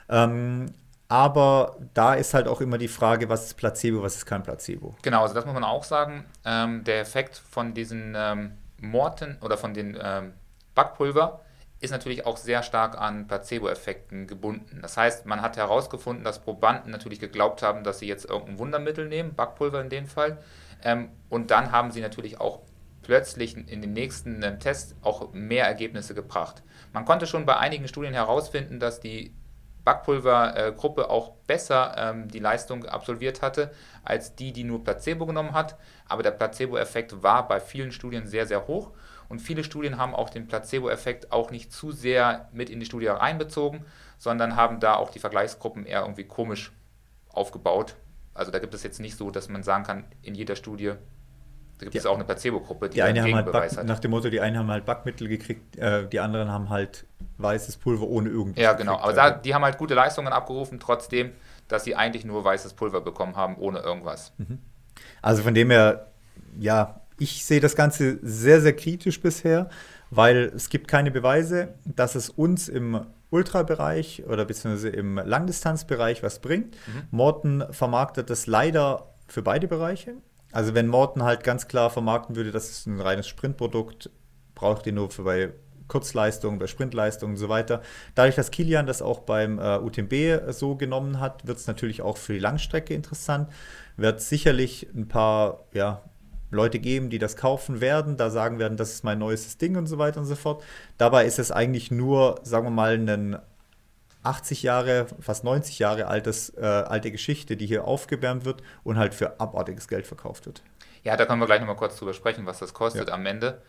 Ähm, aber da ist halt auch immer die Frage, was ist Placebo, was ist kein Placebo. Genau, also das muss man auch sagen. Ähm, der Effekt von diesen ähm, Morten oder von den ähm, Backpulver ist natürlich auch sehr stark an Placebo-Effekten gebunden. Das heißt, man hat herausgefunden, dass Probanden natürlich geglaubt haben, dass sie jetzt irgendein Wundermittel nehmen, Backpulver in dem Fall. Ähm, und dann haben sie natürlich auch plötzlich in den nächsten ähm, Tests auch mehr Ergebnisse gebracht. Man konnte schon bei einigen Studien herausfinden, dass die Backpulvergruppe auch besser ähm, die Leistung absolviert hatte als die, die nur Placebo genommen hat. Aber der Placebo-Effekt war bei vielen Studien sehr, sehr hoch. Und viele Studien haben auch den Placebo-Effekt auch nicht zu sehr mit in die Studie reinbezogen, sondern haben da auch die Vergleichsgruppen eher irgendwie komisch aufgebaut. Also da gibt es jetzt nicht so, dass man sagen kann, in jeder Studie da gibt es auch eine Placebo-Gruppe, die, die eine haben halt Back, hat. Nach dem Motto, die einen haben halt Backmittel gekriegt, äh, die anderen haben halt weißes Pulver ohne irgendwas. Ja, genau. Aber da, die haben halt gute Leistungen abgerufen, trotzdem, dass sie eigentlich nur weißes Pulver bekommen haben, ohne irgendwas. Mhm. Also von dem her, ja, ich sehe das Ganze sehr, sehr kritisch bisher, weil es gibt keine Beweise, dass es uns im Ultrabereich oder beziehungsweise im Langdistanzbereich was bringt. Mhm. Morton vermarktet das leider für beide Bereiche. Also wenn Morton halt ganz klar vermarkten würde, das ist ein reines Sprintprodukt, braucht ihr nur für bei Kurzleistungen, bei Sprintleistungen und so weiter. Dadurch, dass Kilian das auch beim äh, UTMB so genommen hat, wird es natürlich auch für die Langstrecke interessant. Wird sicherlich ein paar ja, Leute geben, die das kaufen werden, da sagen werden, das ist mein neuestes Ding und so weiter und so fort. Dabei ist es eigentlich nur, sagen wir mal, ein 80 Jahre, fast 90 Jahre altes, äh, alte Geschichte, die hier aufgewärmt wird und halt für abartiges Geld verkauft wird. Ja, da können wir gleich nochmal kurz drüber sprechen, was das kostet ja. am Ende.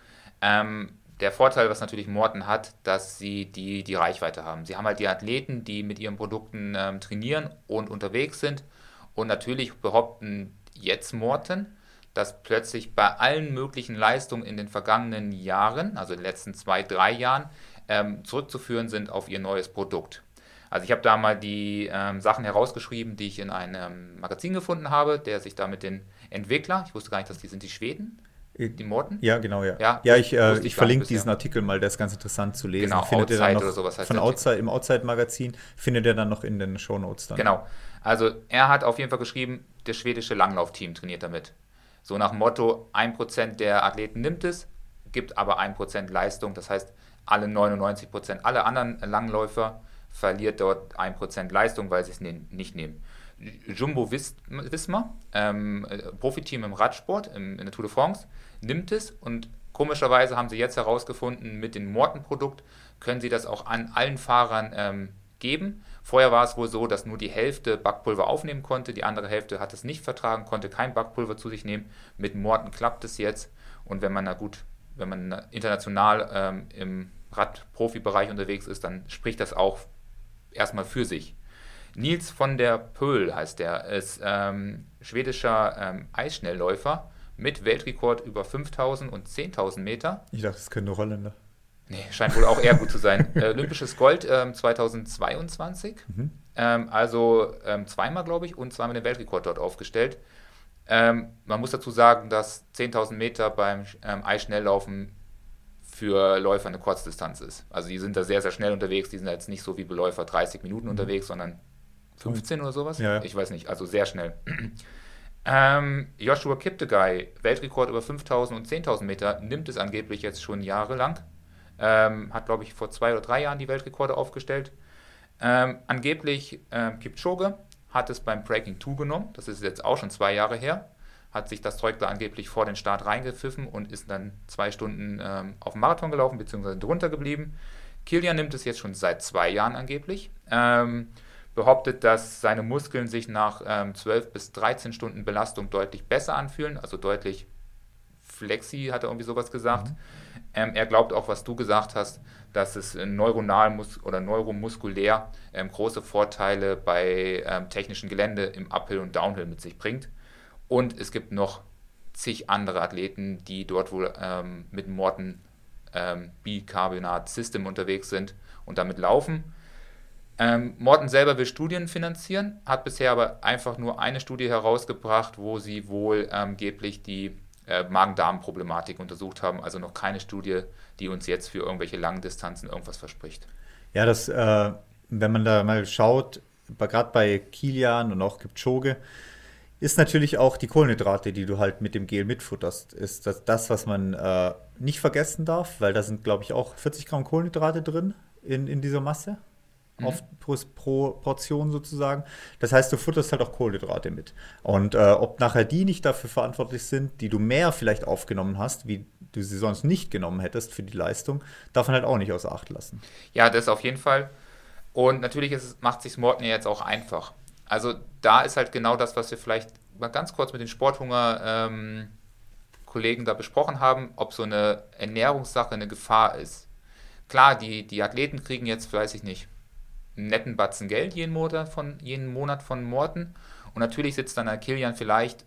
Ähm, der Vorteil, was natürlich Morten hat, dass sie die, die Reichweite haben. Sie haben halt die Athleten, die mit ihren Produkten ähm, trainieren und unterwegs sind. Und natürlich behaupten jetzt Morten, dass plötzlich bei allen möglichen Leistungen in den vergangenen Jahren, also in den letzten zwei, drei Jahren, ähm, zurückzuführen sind auf ihr neues Produkt. Also ich habe da mal die ähm, Sachen herausgeschrieben, die ich in einem Magazin gefunden habe, der sich da mit den Entwicklern, ich wusste gar nicht, dass die sind die Schweden, äh, die Morten? Ja, genau, ja. Ja, ja ich, äh, ich, ich verlinke diesen Artikel mal, der ist ganz interessant zu lesen. Genau, findet Outside noch, oder sowas heißt Von Outside, im Outside-Magazin findet ihr dann noch in den Shownotes dann. Genau. Also er hat auf jeden Fall geschrieben, das schwedische Langlaufteam trainiert damit. So nach dem Motto, 1% der Athleten nimmt es, gibt aber 1% Leistung. Das heißt, alle 99%, alle anderen Langläufer verliert dort 1% Leistung, weil sie es nicht nehmen. Jumbo Visma, ähm, Profiteam im Radsport, im, in der Tour de France, nimmt es und komischerweise haben sie jetzt herausgefunden, mit dem Morten-Produkt können sie das auch an allen Fahrern ähm, geben. Vorher war es wohl so, dass nur die Hälfte Backpulver aufnehmen konnte, die andere Hälfte hat es nicht vertragen, konnte kein Backpulver zu sich nehmen. Mit Morten klappt es jetzt und wenn man na gut, wenn man international ähm, im Radprofibereich unterwegs ist, dann spricht das auch erstmal für sich. Nils von der Pöhl heißt der, ist ähm, schwedischer ähm, Eisschnellläufer mit Weltrekord über 5000 und 10.000 Meter. Ich dachte, das können nur Holländer. Nee, scheint wohl auch eher gut zu sein. <laughs> Äh, Olympisches Gold ähm, 2022. Mhm. Ähm, also ähm, zweimal, glaube ich, und zweimal den Weltrekord dort aufgestellt. Ähm, man muss dazu sagen, dass 10.000 Meter beim ähm, Eisschnelllaufen für Läufer eine Kurzdistanz ist. Also die sind da sehr, sehr schnell unterwegs. Die sind jetzt nicht so wie Beläufer 30 Minuten mhm. unterwegs, sondern 15 oder sowas. Ja, ja. Ich weiß nicht, also sehr schnell. <clears throat> ähm, Joshua Kiptegei, Weltrekord über 5000 und 10.000 Meter, nimmt es angeblich jetzt schon jahrelang. Ähm, hat, glaube ich, vor zwei oder drei Jahren die Weltrekorde aufgestellt. Ähm, angeblich äh, Kipchoge hat es beim Breaking 2 genommen. Das ist jetzt auch schon zwei Jahre her hat sich das Zeug da angeblich vor den Start reingepfiffen und ist dann zwei Stunden ähm, auf dem Marathon gelaufen, beziehungsweise drunter geblieben. Kilian nimmt es jetzt schon seit zwei Jahren angeblich. Ähm, behauptet, dass seine Muskeln sich nach ähm, 12 bis 13 Stunden Belastung deutlich besser anfühlen, also deutlich flexi, hat er irgendwie sowas gesagt. Mhm. Ähm, er glaubt auch, was du gesagt hast, dass es neuronal oder neuromuskulär ähm, große Vorteile bei ähm, technischen Gelände im Uphill und Downhill mit sich bringt. Und es gibt noch zig andere Athleten, die dort wohl ähm, mit Morten ähm, Bicarbonat System unterwegs sind und damit laufen. Ähm, Morten selber will Studien finanzieren, hat bisher aber einfach nur eine Studie herausgebracht, wo sie wohl angeblich die äh, Magen-Darm-Problematik untersucht haben. Also noch keine Studie, die uns jetzt für irgendwelche langen Distanzen irgendwas verspricht. Ja, das, äh, wenn man da mal schaut, gerade bei Kilian und auch Kipchoge, ist natürlich auch die Kohlenhydrate, die du halt mit dem Gel mitfutterst, ist das, das was man äh, nicht vergessen darf, weil da sind, glaube ich, auch 40 Gramm Kohlenhydrate drin in, in dieser Masse. Mhm. Auf, pro, pro, Portion sozusagen. Das heißt, du futterst halt auch Kohlenhydrate mit. Und äh, ob nachher die nicht dafür verantwortlich sind, die du mehr vielleicht aufgenommen hast, wie du sie sonst nicht genommen hättest für die Leistung, darf man halt auch nicht außer Acht lassen. Ja, das auf jeden Fall. Und natürlich ist, macht sich Morten ja jetzt auch einfach. Also da ist halt genau das, was wir vielleicht mal ganz kurz mit den Sporthunger-Kollegen ähm, da besprochen haben, ob so eine Ernährungssache eine Gefahr ist. Klar, die, die Athleten kriegen jetzt, weiß ich nicht, einen netten Batzen Geld jeden Monat von, jeden Monat von Morten. Und natürlich sitzt dann der Kilian vielleicht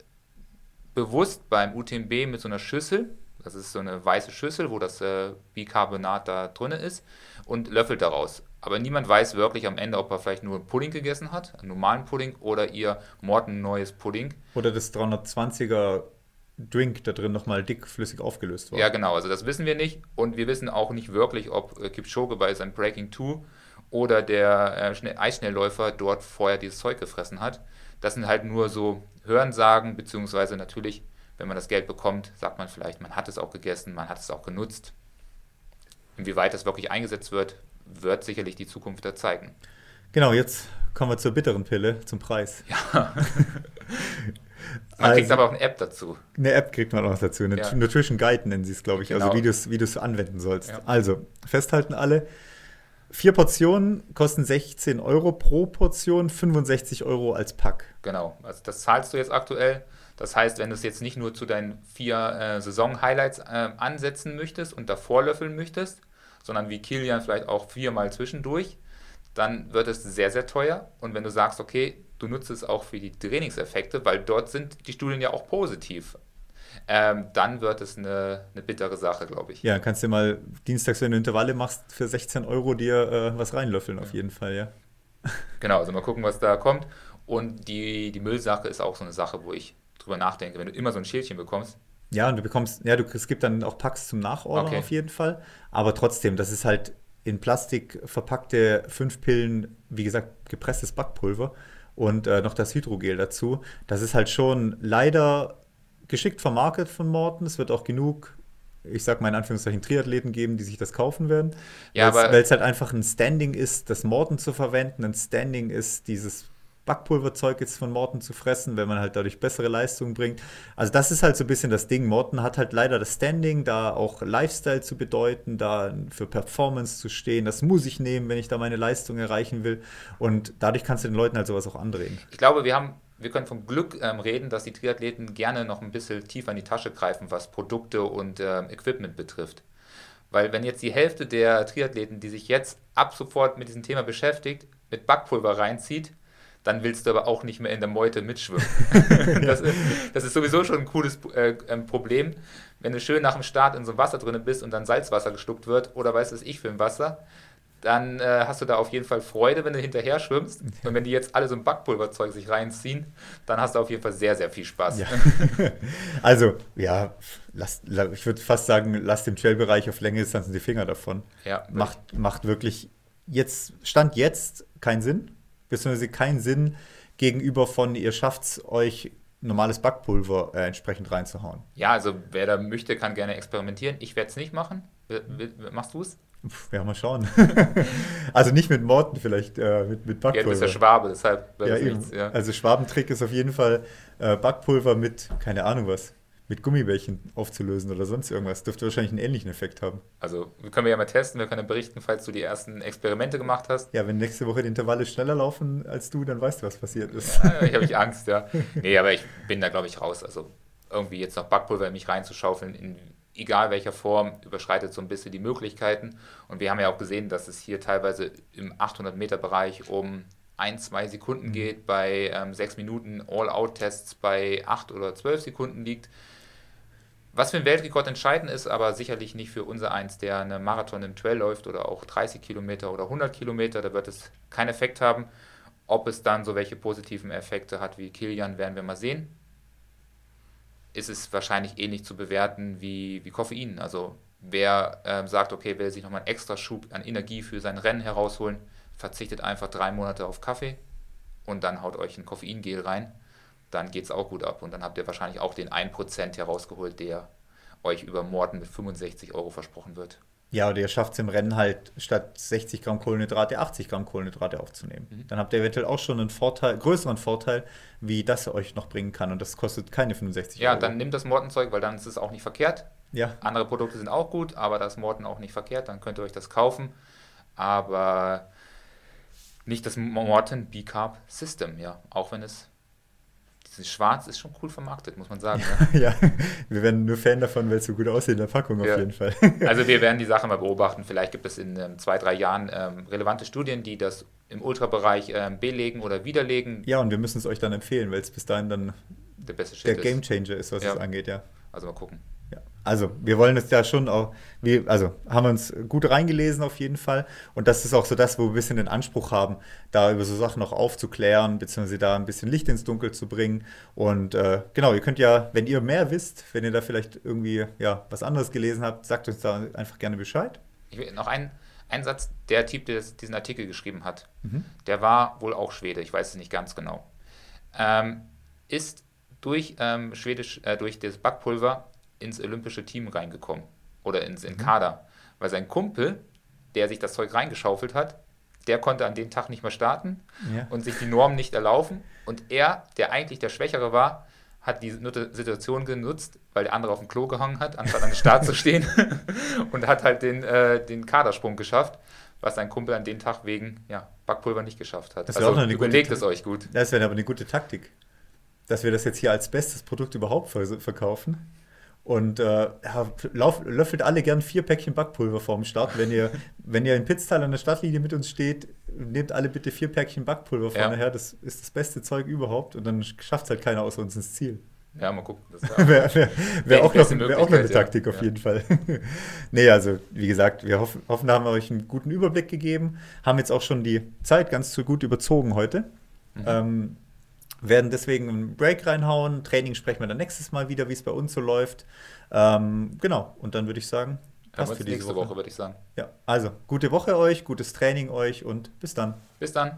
bewusst beim UTMB mit so einer Schüssel, das ist so eine weiße Schüssel, wo das äh, Bicarbonat da drin ist, und löffelt daraus. Aber niemand weiß wirklich am Ende, ob er vielleicht nur Pudding gegessen hat, einen normalen Pudding, oder ihr Morten neues Pudding. Oder das 320er Drink da drin nochmal dickflüssig aufgelöst war. Ja, genau, also das wissen wir nicht. Und wir wissen auch nicht wirklich, ob äh, Kipchoge bei seinem Breaking 2 oder der äh, Eisschnellläufer dort vorher dieses Zeug gefressen hat. Das sind halt nur so Hörensagen, beziehungsweise natürlich, wenn man das Geld bekommt, sagt man vielleicht, man hat es auch gegessen, man hat es auch genutzt. Inwieweit das wirklich eingesetzt wird, wird sicherlich die Zukunft da zeigen. Genau, jetzt kommen wir zur bitteren Pille, zum Preis. <laughs> Ja. Man also, kriegt aber auch eine App dazu. Eine App kriegt man auch noch dazu. Eine ja. Nutrition Guide nennen sie es, glaube ich. Also genau. Also wie du es anwenden sollst. Ja. Also, festhalten alle. Vier Portionen kosten 16 Euro pro Portion, 65 Euro als Pack. Genau, also das zahlst du jetzt aktuell. Das heißt, wenn du es jetzt nicht nur zu deinen vier äh, Saison-Highlights äh, ansetzen möchtest und davor löffeln möchtest, sondern wie Kilian vielleicht auch viermal zwischendurch, dann wird es sehr, sehr teuer. Und wenn du sagst, okay, du nutzt es auch für die Trainingseffekte, weil dort sind die Studien ja auch positiv, ähm, dann wird es eine, eine bittere Sache, glaube ich. Ja, kannst du mal dienstags, wenn du Intervalle machst, für 16 Euro dir äh, was reinlöffeln, auf jeden Fall, ja. Genau, also mal gucken, was da kommt. Und die, die Müllsache ist auch so eine Sache, wo ich drüber nachdenke. Wenn du immer so ein Schildchen bekommst, ja, und du bekommst, ja, du, es gibt dann auch Packs zum Nachordern okay. auf jeden Fall. Aber trotzdem, das ist halt in Plastik verpackte fünf Pillen, wie gesagt, gepresstes Backpulver und äh, noch das Hydrogel dazu. Das ist halt schon leider geschickt vermarktet von Morten. Es wird auch genug, ich sag mal in Anführungszeichen, Triathleten geben, die sich das kaufen werden. Ja, weil es halt einfach ein Standing ist, das Morten zu verwenden, ein Standing ist, dieses Backpulverzeug jetzt von Morten zu fressen, wenn man halt dadurch bessere Leistungen bringt. Also das ist halt so ein bisschen das Ding. Morten hat halt leider das Standing, da auch Lifestyle zu bedeuten, da für Performance zu stehen. Das muss ich nehmen, wenn ich da meine Leistung erreichen will. Und dadurch kannst du den Leuten halt sowas auch andrehen. Ich glaube, wir haben wir können vom Glück ähm, reden, dass die Triathleten gerne noch ein bisschen tiefer in die Tasche greifen, was Produkte und ähm, Equipment betrifft. Weil wenn jetzt die Hälfte der Triathleten, die sich jetzt ab sofort mit diesem Thema beschäftigt, mit Backpulver reinzieht, dann willst du aber auch nicht mehr in der Meute mitschwimmen. <laughs> das, ist, das, ist, sowieso schon ein cooles äh, Problem, wenn du schön nach dem Start in so einem Wasser drin bist und dann Salzwasser geschluckt wird oder weiß es ich für ein Wasser, dann äh, hast du da auf jeden Fall Freude, wenn du hinterher schwimmst. Und wenn die jetzt alle so ein Backpulverzeug sich reinziehen, dann hast du auf jeden Fall sehr, sehr viel Spaß. Ja. <laughs> also, ja, lass, ich würde fast sagen, lass dem Trail-Bereich auf Länge Distanzen die Finger davon. Ja, macht, macht wirklich jetzt, Stand jetzt keinen Sinn beziehungsweise keinen Sinn gegenüber von, ihr schafft es euch normales Backpulver äh, entsprechend reinzuhauen. Ja, also wer da möchte, kann gerne experimentieren. Ich werde es nicht machen. Machst du es? Ja, mal schauen. <laughs> also nicht mit Morten, vielleicht äh, mit, mit Backpulver. Ja, du bist ja Schwabe, deshalb ja, nichts, ja. Also Schwabentrick ist auf jeden Fall äh, Backpulver mit, keine Ahnung was, mit Gummibärchen aufzulösen oder sonst irgendwas. Dürfte wahrscheinlich einen ähnlichen Effekt haben. Also können wir ja mal testen, wir können berichten, falls du die ersten Experimente gemacht hast. Ja, wenn nächste Woche die Intervalle schneller laufen als du, dann weißt du, was passiert ist. Ja, ich habe ich Angst, ja. Nee, aber ich bin da, glaube ich, raus. Also irgendwie jetzt noch Backpulver in mich reinzuschaufeln, in egal welcher Form, überschreitet so ein bisschen die Möglichkeiten. Und wir haben ja auch gesehen, dass es hier teilweise im 800-Meter-Bereich um ein, zwei Sekunden mhm. geht, bei ähm, sechs Minuten All-Out-Tests bei acht oder zwölf Sekunden liegt. Was für ein Weltrekord entscheidend ist, aber sicherlich nicht für unser Eins, der eine Marathon im Trail läuft oder auch 30 Kilometer oder 100 Kilometer, da wird es keinen Effekt haben. Ob es dann so welche positiven Effekte hat wie Kilian, werden wir mal sehen. Ist es wahrscheinlich ähnlich zu bewerten wie, wie Koffein. Also wer äh, sagt, okay, will sich nochmal einen extra Schub an Energie für sein Rennen herausholen, verzichtet einfach drei Monate auf Kaffee und dann haut euch ein Koffeingel rein dann geht es auch gut ab. Und dann habt ihr wahrscheinlich auch den 1% herausgeholt, der euch über Morden mit 65 Euro versprochen wird. Ja, oder ihr schafft es im Rennen halt statt 60 Gramm Kohlenhydrate 80 Gramm Kohlenhydrate aufzunehmen. Mhm. Dann habt ihr eventuell auch schon einen Vorteil, größeren Vorteil, wie das euch noch bringen kann. Und das kostet keine 65 ja, Euro. Ja, dann nimmt das Mortenzeug, weil dann ist es auch nicht verkehrt. Ja. Andere Produkte sind auch gut, aber das Morten auch nicht verkehrt. Dann könnt ihr euch das kaufen. Aber nicht das Morten B-Carb System, ja. Auch wenn es Schwarz ist schon cool vermarktet, muss man sagen. Ja, <laughs> ja. wir werden nur Fan davon, weil es so gut aussieht in der Packung ja. auf jeden Fall. <laughs> also wir werden die Sache mal beobachten. Vielleicht gibt es in ähm, zwei, drei Jahren ähm, relevante Studien, die das im Ultrabereich ähm, belegen oder widerlegen. Ja, und wir müssen es euch dann empfehlen, weil es bis dahin dann der, beste der Game Changer ist, was ja. es angeht, ja. Also mal gucken. Also wir wollen es ja schon auch, wir, also haben wir uns gut reingelesen auf jeden Fall. Und das ist auch so das, wo wir ein bisschen den Anspruch haben, da über so Sachen noch aufzuklären, beziehungsweise da ein bisschen Licht ins Dunkel zu bringen. Und äh, genau, ihr könnt ja, wenn ihr mehr wisst, wenn ihr da vielleicht irgendwie ja, was anderes gelesen habt, sagt uns da einfach gerne Bescheid. Ich will noch einen, einen Satz, der Typ, der diesen Artikel geschrieben hat, mhm. der war wohl auch Schwede, ich weiß es nicht ganz genau. Ähm, ist durch ähm, Schwedisch, äh, durch das Backpulver ins olympische Team reingekommen oder ins in mhm. Kader, weil sein Kumpel, der sich das Zeug reingeschaufelt hat, der konnte an dem Tag nicht mehr starten ja. und sich die Norm nicht erlaufen. Und er, der eigentlich der Schwächere war, hat die Situation genutzt, weil der andere auf dem Klo gehangen hat, anstatt an den Start zu <laughs> stehen <laughs> und hat halt den, äh, den Kadersprung geschafft was ein Kumpel an dem Tag wegen ja, Backpulver nicht geschafft hat. Das wäre auch eine überlegt gute es euch gut. Das wäre aber eine gute Taktik, dass wir das jetzt hier als bestes Produkt überhaupt ver- verkaufen. Und äh, ja, lauf, löffelt alle gern vier Päckchen Backpulver vorm Start. Wenn ihr, <laughs> wenn ihr in Pitztal an der Stadtlinie mit uns steht, nehmt alle bitte vier Päckchen Backpulver vorne Ja. her. Das ist das beste Zeug überhaupt. Und dann schafft es halt keiner außer uns ins Ziel. Ja, mal gucken. Das <laughs> Wäre wär, wär Wäre auch, noch, wär auch noch eine Möglichkeit, ja. Taktik auf Ja. jeden Fall. <laughs> nee, also wie gesagt, wir hoffen, hoffen, da haben wir euch einen guten Überblick gegeben. Haben jetzt auch schon die Zeit ganz zu gut überzogen heute. Mhm. Ähm, werden deswegen einen Break reinhauen. Training sprechen wir dann nächstes Mal wieder, wie es bei uns so läuft. Ähm, genau, und dann würde ich sagen, passt uns für diese nächste Woche. Woche, würde ich sagen. Ja, also gute Woche euch, gutes Training euch und bis dann. Bis dann.